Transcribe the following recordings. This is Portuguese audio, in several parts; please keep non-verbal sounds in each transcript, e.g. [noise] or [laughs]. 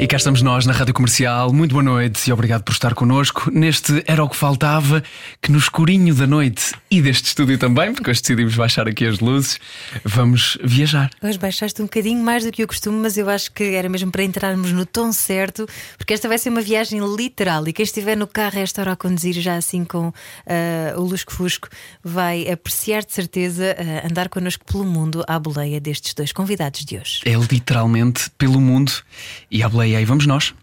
E cá estamos nós na Rádio Comercial. Muito boa noite e obrigado por estar connosco neste Era o que Faltava, que no escurinho da noite e deste estúdio também, porque hoje decidimos baixar aqui as luzes, vamos viajar. Hoje baixaste um bocadinho mais do que o costume, mas eu acho que era mesmo para entrarmos no tom certo, porque esta vai ser uma viagem literal e quem estiver no carro a esta hora a conduzir, já assim com uh, o lusco-fusco, vai apreciar de certeza uh, andar connosco pelo mundo à boleia destes dois convidados de hoje. É literalmente pelo mundo e à boleia e aí vamos nós.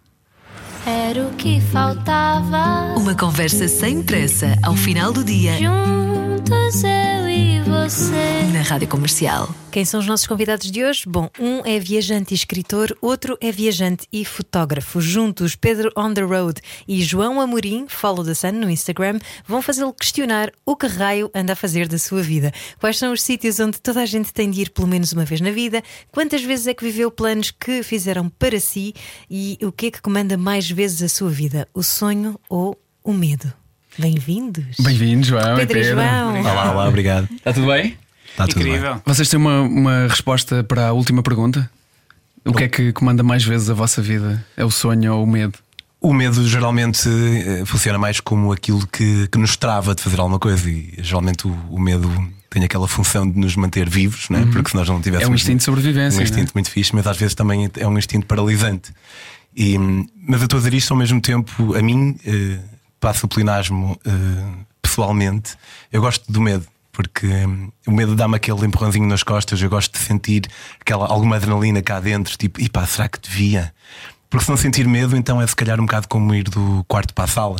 Era o que faltava. Uma conversa sem pressa ao final do dia. Juntos eu e você. Na Rádio Comercial. Quem são os nossos convidados de hoje? Bom, um é viajante e escritor, outro é viajante e fotógrafo. Juntos, Pedro On the Road e João Amorim, follow the sun no Instagram, vão fazê-lo questionar o que raio anda a fazer da sua vida. Quais são os sítios onde toda a gente tem de ir pelo menos uma vez na vida? Quantas vezes é que viveu planos que fizeram para si? E o que é que comanda mais vezes a sua vida? O sonho ou o medo? Bem-vindos. Bem-vindos, João. Pedro e João. Olá, olá, obrigado. Está tudo bem? Está tudo Incrível. bem. Vocês têm uma, uma resposta para a última pergunta? O que é que comanda mais vezes a vossa vida? É o sonho ou o medo? O medo geralmente eh, funciona mais como aquilo que, que nos trava de fazer alguma coisa e geralmente o, o medo tem aquela função de nos manter vivos, né? porque se nós não tivéssemos. É um instinto de sobrevivência, Um instinto muito fixe, mas às vezes também é um instinto paralisante. E, mas eu estou a dizer isto ao mesmo tempo, a mim, eh, passa o plinasmo eh, pessoalmente, eu gosto do medo. Porque hum, o medo dá-me aquele empurrãozinho nas costas, eu gosto de sentir aquela, alguma adrenalina cá dentro, tipo, e pá, será que devia? Porque se não sentir medo, então é se calhar um bocado como ir do quarto para a sala.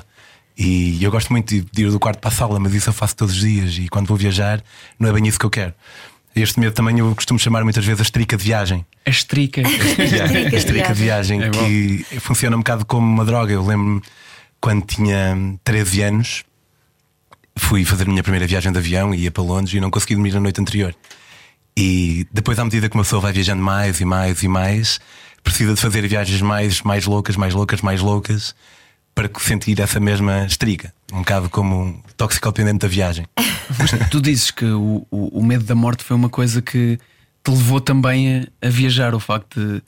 E eu gosto muito de ir do quarto para a sala, mas isso eu faço todos os dias. E quando vou viajar, não é bem isso que eu quero. Este medo também eu costumo chamar muitas vezes a estrica de viagem. A estrica. Estrica [laughs] de a estrica de viagem, É que funciona um bocado como uma droga. Eu lembro-me quando tinha 13 anos, fui fazer a minha primeira viagem de avião e ia para Londres e não consegui dormir a noite anterior. E depois, à medida que uma pessoa vai viajando mais e mais e mais, precisa de fazer viagens mais, mais loucas, mais loucas, mais loucas, para sentir essa mesma estriga. Um bocado como um toxicodependente da viagem. [laughs] Tu dizes que o, o, o medo da morte foi uma coisa que te levou também a, a viajar, o facto de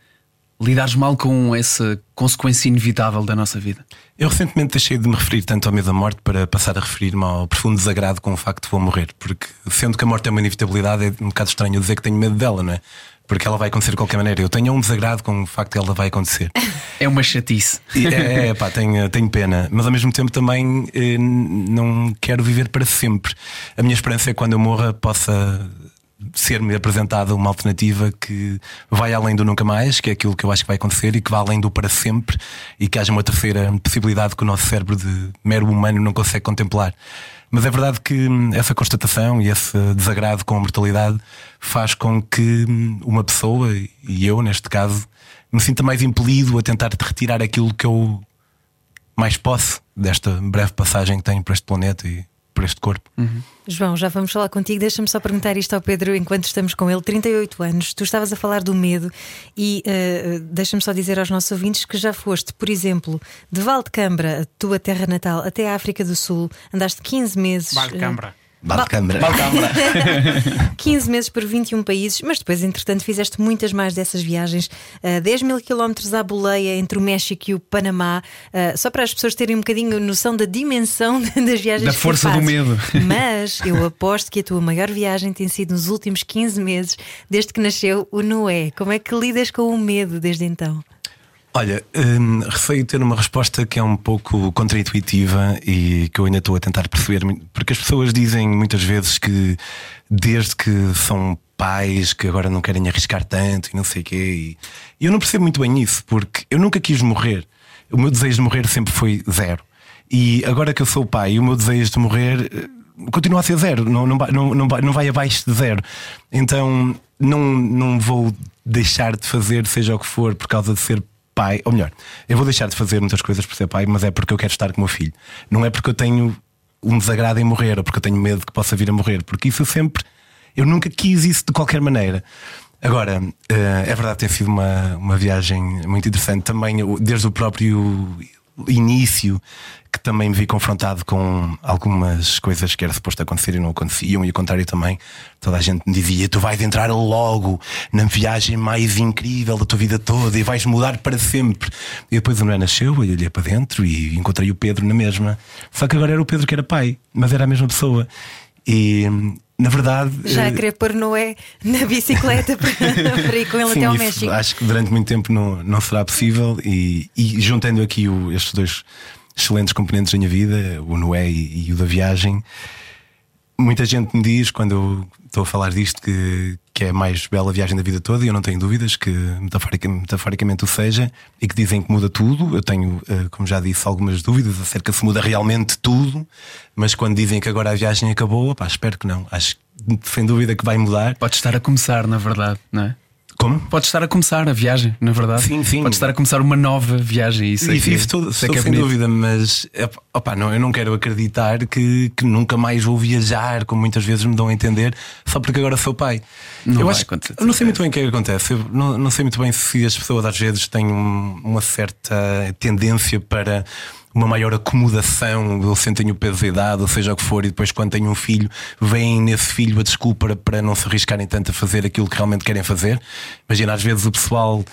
lidares mal com essa consequência inevitável da nossa vida. Eu recentemente deixei de me referir tanto ao medo da morte para passar a referir-me ao profundo desagrado com o facto de vou morrer. Porque, sendo que a morte é uma inevitabilidade, é um bocado estranho dizer que tenho medo dela, não é? Porque ela vai acontecer de qualquer maneira. Eu tenho um desagrado com o facto de ela vai acontecer. [laughs] É uma chatice. É, é, pá, tenho, tenho pena. Mas ao mesmo tempo também eh, não quero viver para sempre. A minha esperança é que quando eu morra possa ser-me apresentada uma alternativa que vai além do nunca mais, que é aquilo que eu acho que vai acontecer, e que vai além do para sempre, e que haja uma terceira possibilidade que o nosso cérebro de mero humano não consegue contemplar. Mas é verdade que hum, essa constatação e esse desagrado com a mortalidade faz com que hum, uma pessoa, e eu neste caso, me sinta mais impelido a tentar retirar aquilo que eu mais posso desta breve passagem que tenho por este planeta e por este corpo. João, já vamos falar contigo. Deixa-me só perguntar isto ao Pedro enquanto estamos com ele. 38 anos, tu estavas a falar do medo e eh, deixa-me só dizer aos nossos ouvintes que já foste, por exemplo, de Valdecambra, a tua terra natal, até a África do Sul, andaste 15 meses. Bar de eh, Câmara. Bar de câmara. 15 meses por 21 países, mas depois, entretanto, fizeste muitas mais dessas viagens. Uh, 10 mil quilómetros à boleia entre o México e o Panamá. Uh, só para as pessoas terem um bocadinho noção da dimensão [laughs] das viagens Da força do medo. [laughs] Mas eu aposto que a tua maior viagem tem sido nos últimos 15 meses, desde que nasceu o Noé. Como é que lidas com o medo desde então? Olha, hum, receio ter uma resposta que é um pouco contraintuitiva e que eu ainda estou a tentar perceber, porque as pessoas dizem muitas vezes que desde que são pais que agora não querem arriscar tanto e não sei o quê, e eu não percebo muito bem isso, porque eu nunca quis morrer. O meu desejo de morrer sempre foi zero. E agora que eu sou pai, o meu desejo de morrer eh, continua a ser zero, não, não, não, não, não vai abaixo de zero. Então não, não vou deixar de fazer, seja o que for, por causa de ser pai. Ou melhor, eu vou deixar de fazer muitas coisas por ser pai, mas é porque eu quero estar com o meu filho. Não é porque eu tenho um desagrado em morrer ou porque eu tenho medo que possa vir a morrer, porque isso sempre Eu nunca quis isso de qualquer maneira. Agora, é verdade, tem sido uma, uma viagem muito interessante também, desde o próprio início que também me vi confrontado com algumas coisas que era suposto acontecer e não aconteciam, e ao contrário também, toda a gente me dizia: Tu vais entrar logo na viagem mais incrível da tua vida toda e vais mudar para sempre. E depois o Noé nasceu, eu olhei para dentro e encontrei o Pedro na mesma. Só que agora era o Pedro que era pai, mas era a mesma pessoa. E na verdade. Já a querer pôr Noé na bicicleta para, [laughs] para ir com ele sim, até ao México. Acho que durante muito tempo não, não será possível. E, e juntando aqui o, estes dois excelentes componentes da minha vida, o Noé e, e o da viagem, muita gente me diz quando eu estou a falar disto que, que é a mais bela viagem da vida toda e eu não tenho dúvidas que metaforicamente, o seja e que dizem que muda tudo. Eu tenho, eh, como já disse, algumas dúvidas acerca se muda realmente tudo, mas quando dizem que agora a viagem acabou, pá, espero que não. Acho sem dúvida que vai mudar. Pode estar a começar, na verdade, não é? Como? Pode estar a começar a viagem, na verdade. Sim, sim. Pode estar a começar uma nova viagem. Isso, isso tudo, isso é, é sem dúvida, mas opa, não, eu não quero acreditar que, que nunca mais vou viajar, como muitas vezes me dão a entender, só porque agora sou pai. Não eu acho, acontecer. Eu não sei muito bem o que é que acontece. Eu não, não sei muito bem se as pessoas às vezes têm uma certa tendência para uma maior acomodação, ou sentem o peso da idade, ou seja o que for, e depois quando têm um filho, veem nesse filho a desculpa para não se arriscarem tanto a fazer aquilo que realmente querem fazer. Imagina, às vezes o pessoal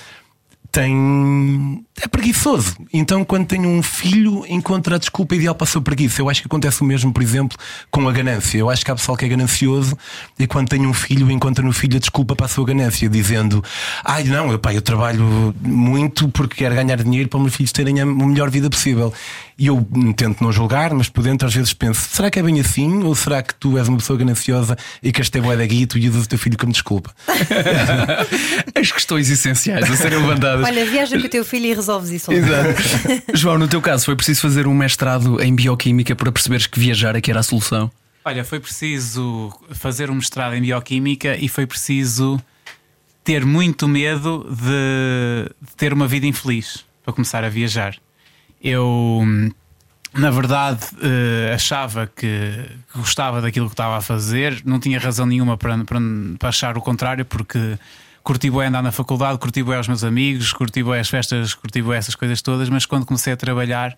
tem. É preguiçoso. Então, quando tem um filho, encontra a desculpa ideal para a sua preguiça. Eu acho que acontece o mesmo, por exemplo, com a ganância. Eu acho que há pessoal que é ganancioso e quando tem um filho, encontra no filho a desculpa para a sua ganância, dizendo: Ai, não, eu, pá, eu trabalho muito porque quero ganhar dinheiro para os meus filhos terem a melhor vida possível. E eu tento não julgar, mas por dentro às vezes penso: será que é bem assim? Ou será que tu és uma pessoa gananciosa e que este é da guia e tu usas o teu filho como desculpa? [laughs] As questões essenciais a serem levantadas. Olha, viaja com o teu filho e resolves isso. Exato. [laughs] João, no teu caso, foi preciso fazer um mestrado em bioquímica para perceberes que viajar é que era a solução? Olha, foi preciso fazer um mestrado em bioquímica e foi preciso ter muito medo de ter uma vida infeliz para começar a viajar. Eu, na verdade, uh, achava que gostava daquilo que estava a fazer, não tinha razão nenhuma para, para, para achar o contrário, porque curti bem andar na faculdade, curti bem aos meus amigos, curti bem as festas, curti bem essas coisas todas, mas quando comecei a trabalhar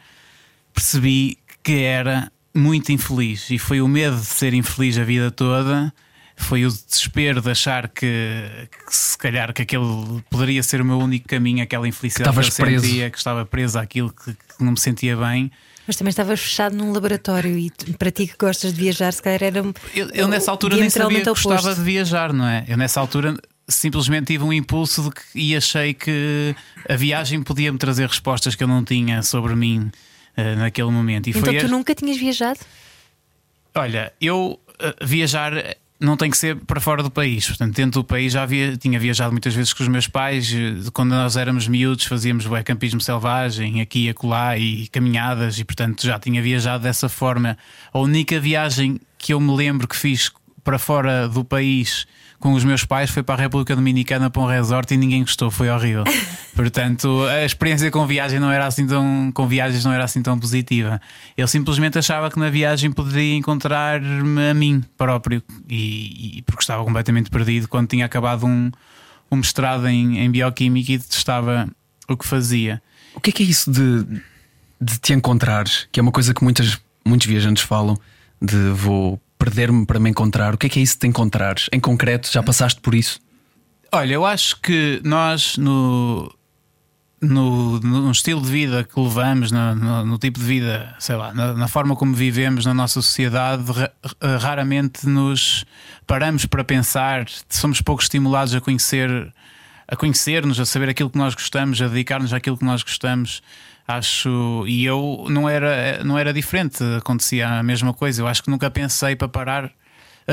percebi que era muito infeliz e foi o medo de ser infeliz a vida toda foi o desespero de achar que, que, se calhar que aquele poderia ser o meu único caminho, aquela infelicidade que, que eu preso. sentia, que estava preso àquilo que, que, não me sentia bem. Mas também estavas fechado num laboratório e para ti que gostas de viajar, se calhar era. Eu, eu nessa altura nem sabia que gostava de viajar, não é? Eu nessa altura simplesmente tive um impulso de que, e achei que a viagem podia me trazer respostas que eu não tinha sobre mim uh, naquele momento. E então tu a... nunca tinhas viajado? Olha, eu uh, viajar não tem que ser para fora do país. Portanto, dentro do país já havia, tinha viajado muitas vezes com os meus pais. Quando nós éramos miúdos, fazíamos o campismo selvagem, aqui e acolá, e caminhadas, e portanto já tinha viajado dessa forma. A única viagem que eu me lembro que fiz para fora do país com os meus pais foi para a República Dominicana para um resort e ninguém gostou, foi horrível. [laughs] Portanto, a experiência com viagem não era assim tão com viagens não era assim tão positiva. Eu simplesmente achava que na viagem poderia encontrar-me a mim próprio e, e, porque estava completamente perdido quando tinha acabado um, um mestrado em, em bioquímica e detestava o que fazia. O que é que é isso de, de te encontrares? Que é uma coisa que muitas, muitos viajantes falam de vou perder-me para me encontrar? O que é que é isso de te encontrares? Em concreto, já passaste por isso? Olha, eu acho que nós no, no, no estilo de vida que levamos, no, no, no tipo de vida, sei lá, na, na, forma como vivemos na nossa sociedade, raramente nos paramos para pensar, somos pouco estimulados a conhecer, a conhecer-nos, a saber aquilo que nós gostamos, a dedicar-nos àquilo que nós gostamos. Acho, e eu não era, não era diferente, acontecia a mesma coisa. Eu acho que nunca pensei para parar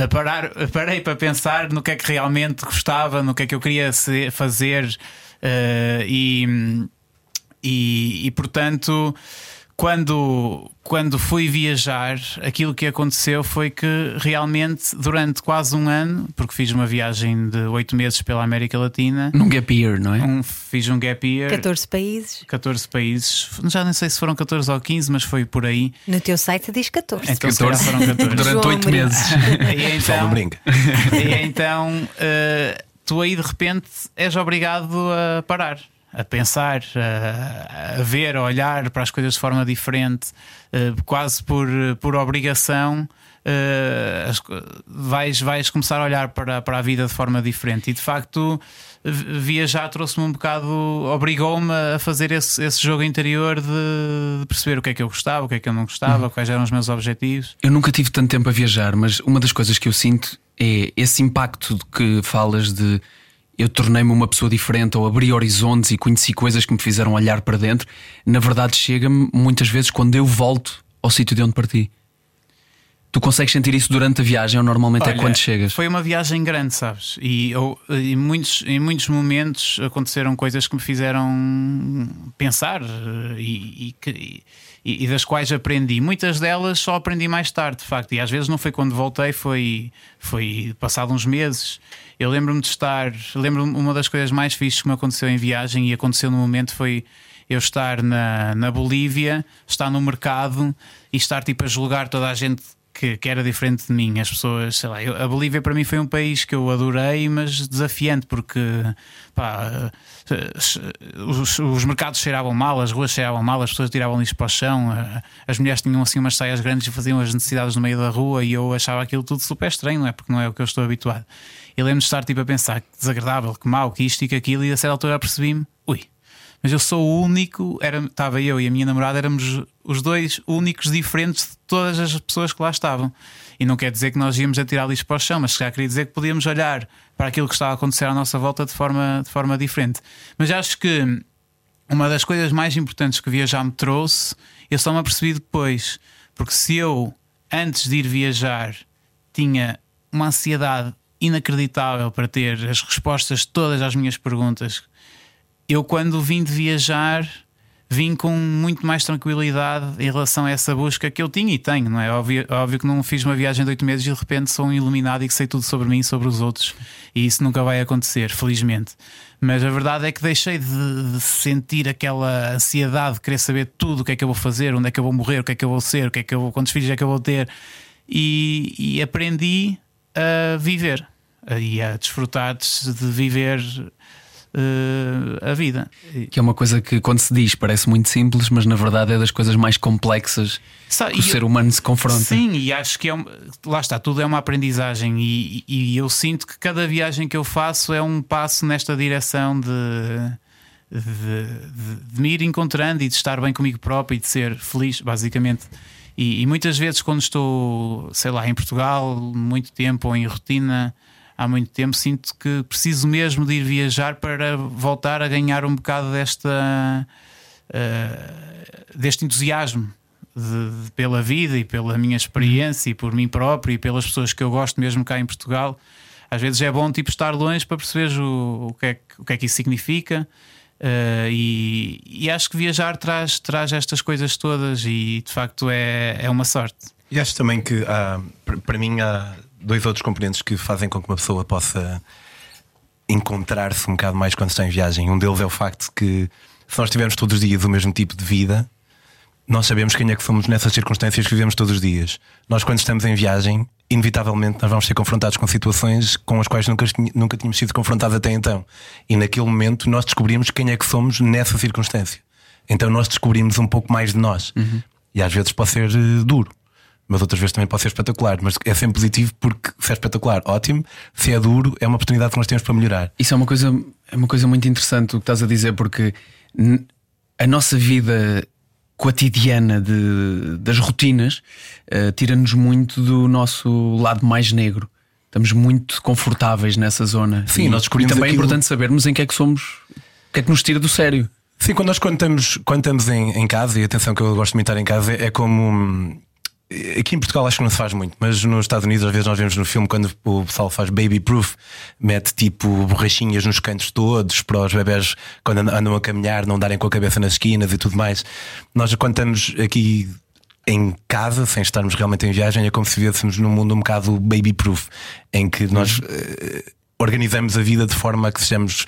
parar, [laughs] parei para pensar no que é que realmente gostava, no que é que eu queria fazer uh, e, e, e, portanto. Quando, quando fui viajar, aquilo que aconteceu foi que realmente, durante quase um ano, porque fiz uma viagem de oito meses pela América Latina, Num gap year, não é? um, fiz um gap year, 14 países. 14 países, já não sei se foram 14 ou 15, mas foi por aí. No teu site diz 14. Então, se calhar 14. foram 14. Durante oito meses. [laughs] E então, brinca. e então eh, tu aí de repente és obrigado a parar, a pensar, a, a ver, a olhar para as coisas de forma diferente, eh, quase por, por obrigação. eh, as vais, vais começar a olhar para, para a vida de forma diferente e de facto vi- viajar trouxe-me um bocado, obrigou-me a fazer esse, esse jogo interior de, de perceber o que é que eu gostava, o que é que eu não gostava, quais eram os meus objetivos. Eu nunca tive tanto tempo a viajar, mas uma das coisas que eu sinto é esse impacto de que falas de eu tornei-me uma pessoa diferente ou abri horizontes e conheci coisas que me fizeram olhar para dentro. Na verdade, chega-me muitas vezes quando eu volto ao sítio de onde parti. Tu consegues sentir isso durante a viagem ou normalmente é Olha, quando chegas? Foi uma viagem grande, sabes? E eu, em, muitos, em muitos momentos aconteceram coisas que me fizeram pensar eh, e, e que- e- e das quais aprendi. Muitas delas só aprendi mais tarde, de facto. E às vezes não foi quando voltei, foi, foi passado uns meses. Eu lembro-me de estar. Lembro-me uma das coisas mais fixes que me aconteceu em viagem e aconteceu no momento foi eu estar na, na Bolívia, estar no mercado e estar tipo a julgar toda a gente que, que era diferente de mim. As pessoas, sei lá, eu- a Bolívia para mim foi um país que eu adorei, mas desafiante, porque pá, os, os mercados cheiravam mal, as ruas cheiravam mal, as pessoas tiravam lixo para o chão, as mulheres tinham assim umas saias grandes e faziam as necessidades no meio da rua e eu achava aquilo tudo super estranho, não é? Porque não é o que eu estou habituado. Eu lembro de estar tipo a pensar que desagradável, que mau, que isto e que aquilo, e a certa altura percebi-me, mas eu sou o único, era, estava eu e a minha namorada, éramos os dois únicos diferentes de todas as pessoas que lá estavam. E não quer dizer que nós íamos atirar lixo para o chão, mas já queria dizer que podíamos olhar para aquilo que estava a acontecer à nossa volta de forma, de forma diferente. Mas acho que uma das coisas mais importantes que viajar me trouxe, eu só me apercebi depois, porque se eu, antes de ir viajar, tinha uma ansiedade inacreditável para ter as respostas todas as minhas perguntas eu quando vim de viajar vim com muito mais tranquilidade em relação a essa busca que eu tinha e tenho, não é? Óbvio, óbvio que não fiz uma viagem de oito meses e de repente sou um iluminado e que sei tudo sobre mim e sobre os outros, e isso nunca vai acontecer, felizmente. Mas a verdade é que deixei de, de sentir aquela ansiedade de querer saber tudo o que é que eu vou fazer, onde é que eu vou morrer, o que é que eu vou ser, o que é que eu vou, quantos filhos é que eu vou ter, e, e aprendi a viver e a desfrutar de viver eh, a vida. Que é uma coisa que, quando se diz, parece muito simples, mas na verdade é das coisas mais complexas que o ser humano se confronta. Sim, e acho que é um, lá está, tudo é uma aprendizagem e, e- e eu sinto que cada viagem que eu faço é um passo nesta direção de, de, de- de me ir encontrando e de estar bem comigo próprio e de ser feliz, basicamente. E, e muitas vezes, quando estou, sei lá, em Portugal, muito tempo ou em rotina. Há muito tempo sinto que preciso mesmo de ir viajar para voltar a ganhar um bocado desta eh, deste entusiasmo de- de- pela vida e pela minha experiência e por mim próprio e pelas pessoas que eu gosto mesmo cá em Portugal. Às vezes é bom tipo estar longe para perceberes o, o, que, é que, o que é que isso significa. eh, e, e acho que viajar traz, traz estas coisas todas e de facto é, é uma sorte. E acho também que há, para- mim há dois outros componentes que fazem com que uma pessoa possa encontrar-se um bocado mais quando está em viagem. Um deles é o facto de que se nós tivermos todos os dias o mesmo tipo de vida, nós sabemos quem é que somos nessas circunstâncias que vivemos todos os dias. Nós, quando estamos em viagem, inevitavelmente nós vamos ser confrontados com situações com as quais nunca, nunca tínhamos sido confrontados até então. E naquele momento nós descobrimos quem é que somos nessa circunstância. Então nós descobrimos um pouco mais de nós. E às vezes pode ser eh, duro. Mas outras vezes também pode ser espetacular. Mas é sempre positivo porque se é espetacular, ótimo. Se é duro, é uma oportunidade que nós temos para melhorar. Isso é uma coisa, é uma coisa muito interessante o que estás a dizer, porque a nossa vida cotidiana de, das rotinas eh, tira-nos muito do nosso lado mais negro. Estamos muito confortáveis nessa zona. Sim, e, nós descobrimos e também aquilo- é importante sabermos em que é que somos, o que é que nos tira do sério. Sim, quando nós quando estamos, quando estamos em, em casa, e atenção que eu gosto de estar em casa, é como hum, Aqui em Portugal acho que não se faz muito, mas nos Estados Unidos às vezes nós vemos no filme quando o pessoal faz baby proof, mete tipo borrachinhas nos cantos todos para os bebés quando andam a caminhar não darem com a cabeça nas esquinas e tudo mais. Nós quando estamos aqui em casa, sem estarmos realmente em viagem, é como se vivêssemos num mundo um bocado baby proof, em que nós uh, organizamos a vida de forma que sejamos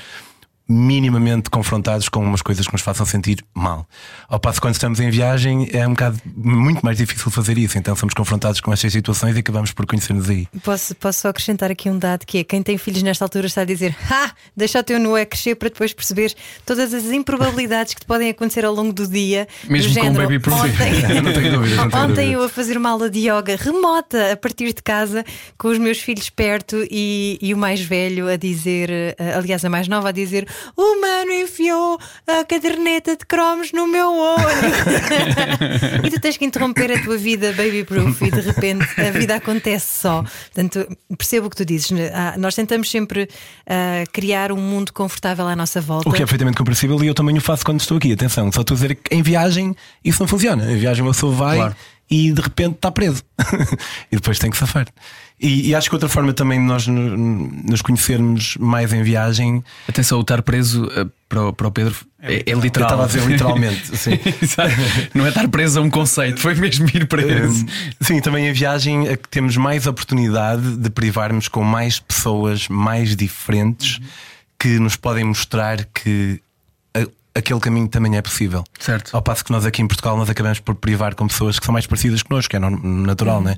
minimamente confrontados com umas coisas que nos façam sentir mal. Ao passo quando estamos em viagem é um bocado muito mais difícil fazer isso, então somos confrontados com estas situações e acabamos por conhecer-nos aí. Posso, posso só acrescentar aqui um dado que é quem tem filhos nesta altura está a dizer ha, deixa o teu Noé crescer para depois perceber todas as improbabilidades que te podem acontecer ao longo do dia. Mesmo do com género, o baby proof. Ontem, [laughs] não tenho dúvida, não tenho ontem eu a fazer uma aula de yoga remota a partir de casa com os meus filhos perto e, e o mais velho a dizer, eh, aliás, a mais nova a dizer: O mano enfiou a caderneta de cromos no meu olho. [laughs] e tu tens que interromper a tua vida baby proof e de repente a vida acontece só. Portanto, percebo o que tu dizes. Ah, Nós tentamos sempre ah, criar um mundo confortável à nossa volta. O que é perfeitamente compreensível e eu também o faço quando estou aqui. Atenção, só estou a dizer que em viagem isso não funciona. Em viagem uma pessoa vai Claro. e de repente está preso [laughs] e depois tem que safar. E, e acho que outra forma também de nós no- nos conhecermos mais em viagem Atenção, o estar preso eh, para, o, para o Pedro é, é Eu literal. estava a dizer literalmente. [laughs] sim. Não é estar preso a um conceito, foi mesmo ir preso. Hum, Sim, também em viagem é que temos mais oportunidade de privarmos com mais pessoas mais diferentes que nos podem mostrar que aquele caminho também é possível. Certo. Ao passo que nós aqui em Portugal nós acabamos por privar com pessoas que são mais parecidas connosco, que é natural, né?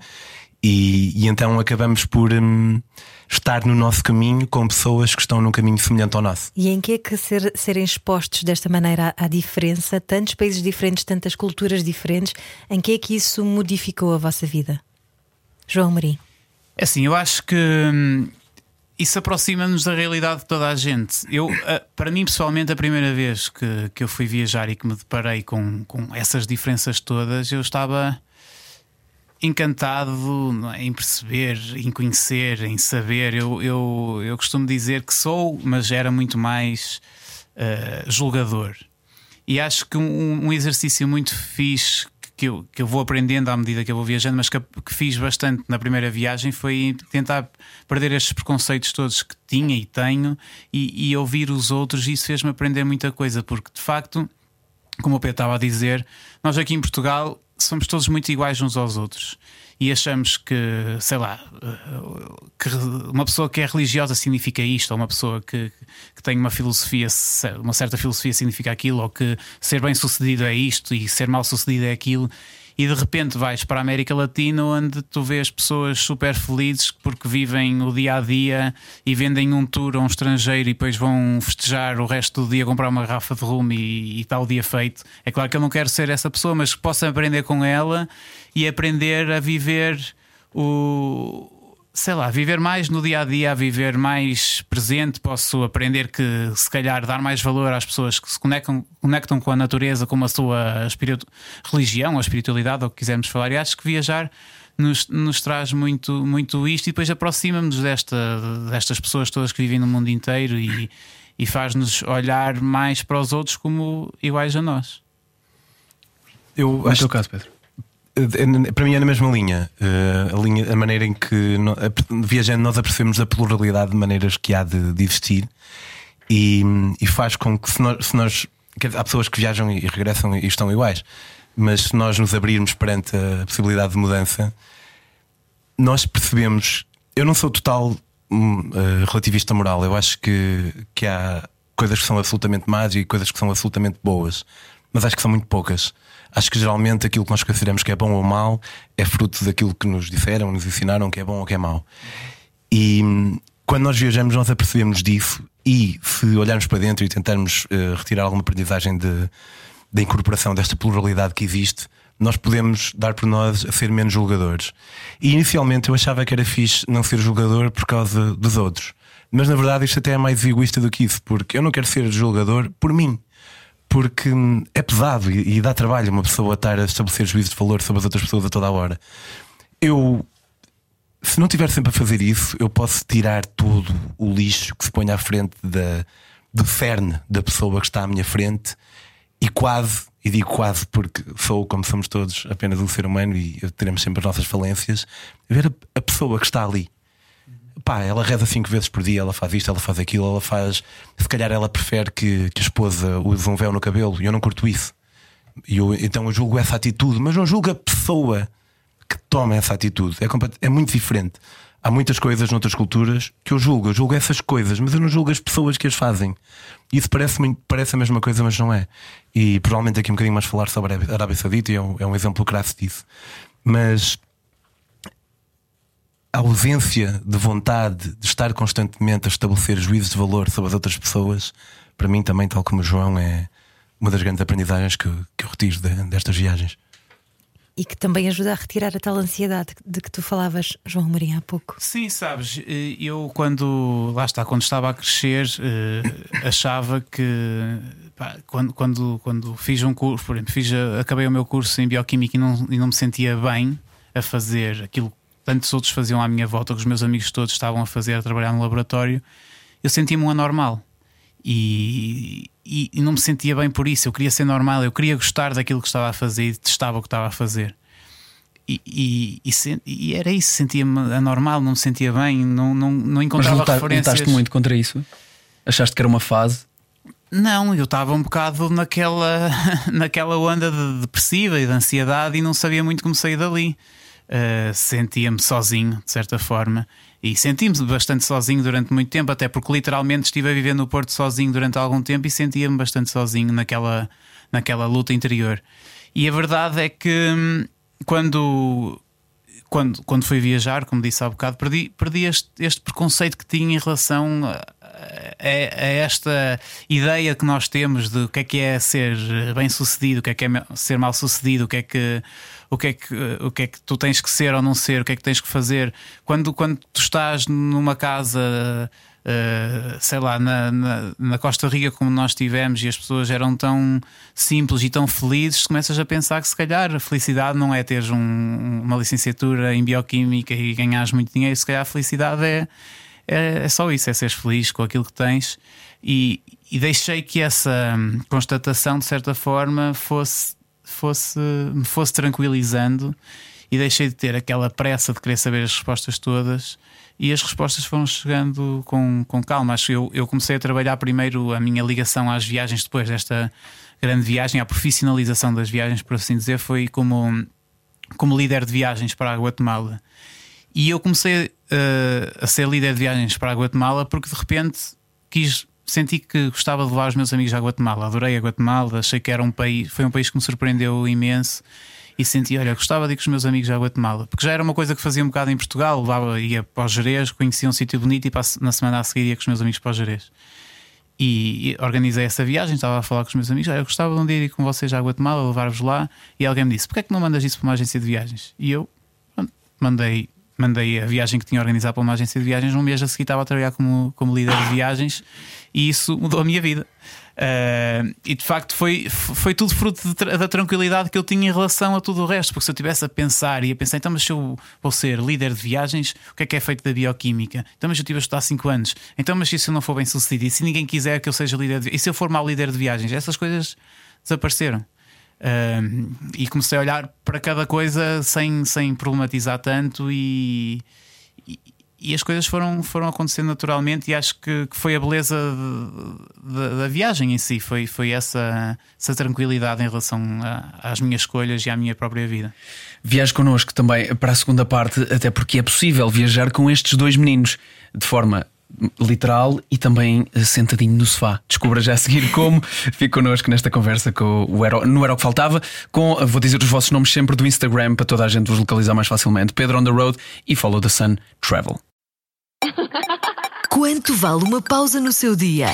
E, e então acabamos por hum, estar no nosso caminho com pessoas que estão num caminho semelhante ao nosso. E em que é que ser- serem expostos desta maneira à, à diferença, tantos países diferentes, tantas culturas diferentes, em que é que isso modificou a vossa vida? João Marim. É assim, eu acho que hum, isso aproxima-nos da realidade de toda a gente. Eu, ah, para mim, pessoalmente, a primeira vez que, que eu fui viajar e que me deparei com, com essas diferenças todas, eu estava encantado é, em perceber, em conhecer, em saber. Eu, eu, eu costumo dizer que sou, mas era muito mais ah, julgador. E acho que um, um exercício muito fixe que eu, que eu vou aprendendo à medida que eu vou viajando, mas que, que fiz bastante na primeira viagem foi tentar perder estes preconceitos todos que tinha e tenho e, e ouvir os outros. E isso fez-me aprender muita coisa, porque de facto, como o Pedro estava a dizer, nós aqui em Portugal somos todos muito iguais uns aos outros. E achamos que, sei lá, que uma pessoa que é religiosa significa isto, ou uma pessoa que, que tem uma filosofia, uma certa filosofia significa aquilo, ou que ser bem sucedido é isto e ser mal sucedido é aquilo. E de repente vais para a América Latina, onde tu vês pessoas super felizes porque vivem o dia a dia e vendem um tour a um estrangeiro e depois vão festejar o resto do dia, comprar uma garrafa de rum e, o dia feito. É claro que eu não quero ser essa pessoa, mas que possa aprender com ela e aprender a viver o. Sei lá, viver mais no dia a dia, viver mais presente. Posso aprender que, se calhar, dar mais valor às pessoas que se conectam, conectam com a natureza, com a sua espiritu- religião, a espiritualidade, ou o que quisermos falar. E acho que viajar nos, nos traz muito, muito isto e depois aproxima-nos desta, destas pessoas todas que vivem no mundo inteiro e, e faz-nos olhar mais para os outros como iguais a nós. Eu No acho teu caso, Pedro. Eh, Para mim é na mesma linha. Eh, a, linha a maneira em que, viajando, nós apercebemos a pluralidade de maneiras que há de, de existir e, e faz com que, se nós, se nós- dizer, há pessoas que viajam e regressam e estão iguais, mas se nós nos abrirmos perante a possibilidade de mudança, nós percebemos. Eu não sou total eh, relativista moral, eu acho que, que há coisas que são absolutamente más e coisas que são absolutamente boas, mas acho que são muito poucas. Acho que geralmente aquilo que nós consideramos que é bom ou mau é fruto daquilo que nos disseram, nos ensinaram que é bom ou que é mau. E hum, quando nós viajamos, nós apercebemos disso, e se olharmos para dentro e tentarmos eh, retirar alguma aprendizagem de, da incorporação desta pluralidade que existe, nós podemos dar por nós a ser menos julgadores. E inicialmente eu achava que era fixe não ser julgador por causa dos outros. Mas na verdade isto até é mais egoísta do que isso, porque eu não quero ser julgador por mim. Porque hum, é pesado e, e dá trabalho uma pessoa estar a estabelecer juízo de valor sobre as outras pessoas a toda a hora. Eu se não estiver sempre a fazer isso, eu posso tirar todo o lixo que se põe à frente da, do cerne da pessoa que está à minha frente e quase e digo quase porque sou, como somos todos, apenas um ser humano e teremos sempre as nossas falências, ver a, a pessoa que está ali. Pá, ela reza cinco vezes por dia, ela faz isto, ela faz aquilo, ela faz. Se calhar ela prefere que, que a esposa use um véu no cabelo e eu não curto isso. E eu, então eu julgo essa atitude, mas não julgo a pessoa que toma essa atitude. É, é muito diferente. Há muitas coisas noutras culturas que eu julgo, eu julgo essas coisas, mas eu não julgo as pessoas que as fazem. Isso parece, parece a mesma coisa, mas não é. E provavelmente aqui um bocadinho mais falar sobre a Arábia Saudita, e é um, é um exemplo crasso disso. Mas a ausência de vontade de estar constantemente a estabelecer juízos de valor sobre as outras pessoas, para mim também, tal como o João, é uma das grandes aprendizagens que, que eu retiro de, destas viagens. E que também ajuda a retirar a tal ansiedade de que tu falavas, João Maria, há pouco. Sim, sabes, eh, eu quando, lá está, quando estava a crescer, eh, achava que pá, quando, quando, quando fiz um curso, por exemplo, fiz, acabei o meu curso em Bioquímica e não, e não me sentia bem a fazer aquilo que tantos outros faziam à minha volta, que os meus amigos todos estavam a fazer, a trabalhar no laboratório, eu sentia-me um anormal. E, e, e, não me sentia bem por isso. Eu queria ser normal, eu queria gostar daquilo que estava a fazer e testava o que estava a fazer. E, e, era isso, sentia-me anormal, não me sentia bem, não, não, não encontrava Mas lutar, referências. lutaste muito contra isso? Achaste que era uma fase? Não, eu estava um bocado naquela, [laughs] naquela onda de depressiva e de ansiedade e não sabia muito como sair dali. Uh, sentia-me sozinho, de certa forma. E senti-me bastante sozinho durante muito tempo, até porque literalmente estive a viver no Porto sozinho durante algum tempo e sentia-me bastante sozinho naquela, naquela luta interior. E a verdade é que hum, quando, quando, quando fui viajar, como disse há bocado, perdi, perdi este, este preconceito que tinha em relação a, a, a, esta ideia que nós temos de o que é que é ser bem sucedido, o que é que é ser mal sucedido, o que é que o que é que, o que, é que tu tens que ser ou não ser, o que é que tens que fazer. Quando, quando tu estás numa casa. Uh, sei lá, na, na, na, Costa Rica, como nós tivemos, e as pessoas eram tão simples e tão felizes, começas a pensar que se calhar a felicidade não é teres um, uma licenciatura em bioquímica e ganhares muito dinheiro, se calhar a felicidade é, é, é só isso, é seres feliz com aquilo que tens. E, e deixei que essa constatação, de certa forma, fosse fosse, me fosse tranquilizando e deixei de ter aquela pressa de querer saber as respostas todas e as respostas foram chegando com, com calma. Acho que eu, eu comecei a trabalhar primeiro a minha ligação às viagens depois desta grande viagem, à profissionalização das viagens, por assim dizer, foi como, como líder de viagens para a Guatemala. E eu comecei uh, a ser líder de viagens para a Guatemala porque de repente quis senti que gostava de levar os meus amigos à Guatemala. Adorei a Guatemala, achei que era um país, foi um país que me surpreendeu imenso e senti, olha, gostava de ir com os meus amigos à Guatemala, porque já era uma coisa que fazia um bocado em Portugal, levava, ia para os Jerez, conhecia um sítio bonito e na semana a seguir ia com os meus amigos para os Jerez. E, organizei essa viagem, estava a falar com os meus amigos, olha, eu gostava de um dia ir com vocês à Guatemala, levar-vos lá, e alguém me disse, porquê é que não mandas isso para uma agência de viagens? E eu mandei mandei a viagem que tinha organizado para uma agência de viagens. Um mês a seguir estava a trabalhar como, como líder de viagens e isso mudou a minha vida. Uh, e de facto foi, foi tudo fruto de, da tranquilidade que eu tinha em relação a tudo o resto. Porque se eu estivesse a pensar e a pensar, então, mas se eu vou ser líder de viagens, o que é que é feito da bioquímica? Então, mas eu estive a estudar 5 anos, então, mas se isso não for bem sucedido e se ninguém quiser que eu seja líder de e se eu for mau líder de viagens, essas coisas desapareceram. E comecei a olhar para cada coisa sem, sem problematizar tanto e, e, e as coisas foram, foram acontecendo naturalmente e acho que, que foi a beleza de, de, da viagem em si, foi, foi essa, essa tranquilidade em relação a, às minhas escolhas e à minha própria vida. Viaje connosco também para a segunda parte, até porque é possível viajar com estes dois meninos de forma literal e também eh, sentadinho no sofá. Descubra já a seguir como. [laughs] Fique connosco nesta conversa com o Era, no Era o que Faltava. Com, eh, vou dizer os vossos nomes sempre do Instagram para toda a gente vos localizar mais facilmente. Pedro on the Road e Follow the Sun Travel. [laughs] Quanto vale uma pausa no seu dia?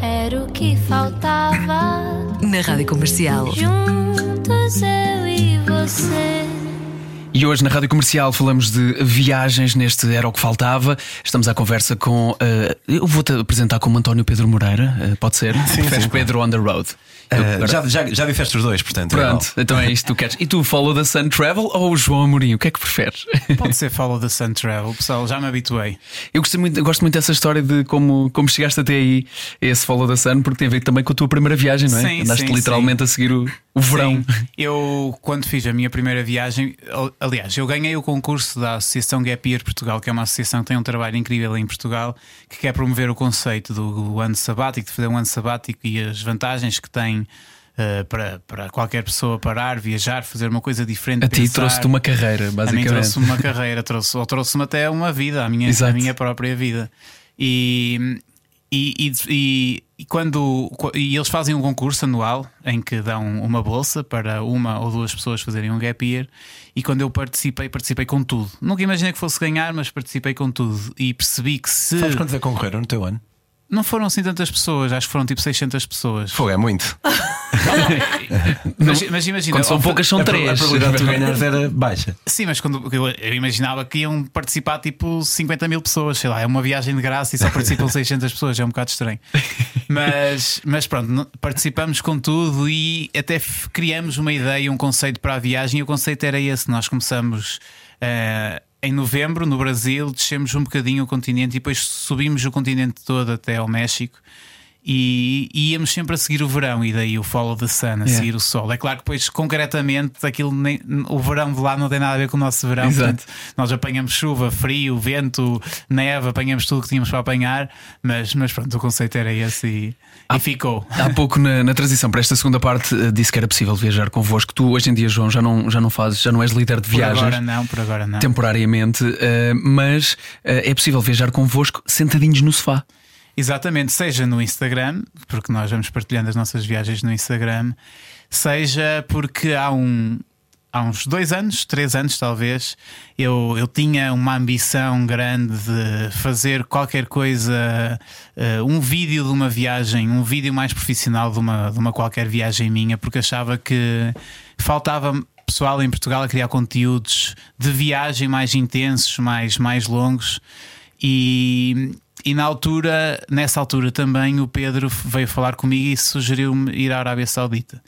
Era o que faltava. Na Rádio Comercial. Juntos eu e você. E hoje na Rádio Comercial falamos de viagens neste Era o que Faltava. Estamos à conversa com. Uh, eu vou-te apresentar como António Pedro Moreira, uh, pode ser? Sim, sim, Pedro on the road. Uh, já, já, já disseste os dois, portanto. é Pronto, então é isto que tu queres. E tu, Follow the Sun Travel ou o João Amorim? O que é que preferes? Pode ser Follow the Sun Travel, pessoal, já me habituei. Eu gostei muito, gosto muito dessa história de como, como chegaste até aí, esse Follow the Sun, porque tem a ver também com a tua primeira viagem, não é? Sim, Andaste sim, literalmente a seguir o, o verão. Sim. Eu, quando fiz a minha primeira viagem, aliás, eu ganhei o concurso da Associação Gap Year Portugal, que é uma associação que tem um trabalho incrível em Portugal, que quer promover o conceito do ano sabático, de fazer um ano sabático e as vantagens que tem. Uh, para, para qualquer pessoa parar, viajar, fazer uma coisa diferente. A ti trouxe-te uma carreira, basicamente. A mim trouxe-me uma carreira, trouxe, ou trouxe-me até uma vida, a minha, a minha própria vida. E, e, e, e, quando e eles fazem um concurso anual em que dão uma bolsa para uma ou duas pessoas fazerem um gap year. E quando eu participei, participei com tudo. Nunca imaginei que fosse ganhar, mas participei com tudo. E percebi que se. Sabes quantos é concorreram no teu ano? Não foram assim tantas pessoas, acho que foram tipo 600 pessoas. Foi, é muito. mas, [laughs] mas, imagina, quando são poucas, são a, três. A probabilidade de ganhares era baixa. Sim, mas quando eu, eu, imaginava que iam participar tipo 50 mil pessoas, sei lá, é uma viagem de graça e só participam [laughs] 600 pessoas, é um bocado estranho. Mas, mas pronto, participamos com tudo e até criamos uma ideia, um conceito para a viagem. E o conceito era esse: nós começamos. Uh, em novembro, no Brasil, descemos um bocadinho o continente e depois subimos o continente todo até ao México. E, e íamos sempre a seguir o verão, e daí o follow the sun, a yeah. seguir o sol. É claro que depois, concretamente, aquilo nem, o verão de lá não tem nada a ver com o nosso verão. Portanto, nós apanhamos chuva, frio, vento, neve, apanhamos tudo que tínhamos para apanhar, mas, mas pronto, o conceito era esse e, há, e ficou. Há pouco na, na, transição para esta segunda parte uh, disse que era possível viajar convosco. Tu hoje em dia, João, já não, já não fazes, já não és líder de viagens. Por agora não, por agora não. Temporariamente, uh, mas uh, é possível viajar convosco sentadinhos no sofá. Exatamente, seja no Instagram, porque nós vamos partilhando as nossas viagens no Instagram, seja porque há um. Há uns dois anos, três anos talvez, eu, eu tinha uma ambição grande de fazer qualquer coisa, uh, um vídeo de uma viagem, um vídeo mais profissional de uma, de uma qualquer viagem minha, porque achava que faltava pessoal em Portugal a criar conteúdos de viagem mais intensos, mais, mais longos. E, e na altura, nessa altura também, o Pedro veio falar comigo e sugeriu-me ir à Arábia Saudita.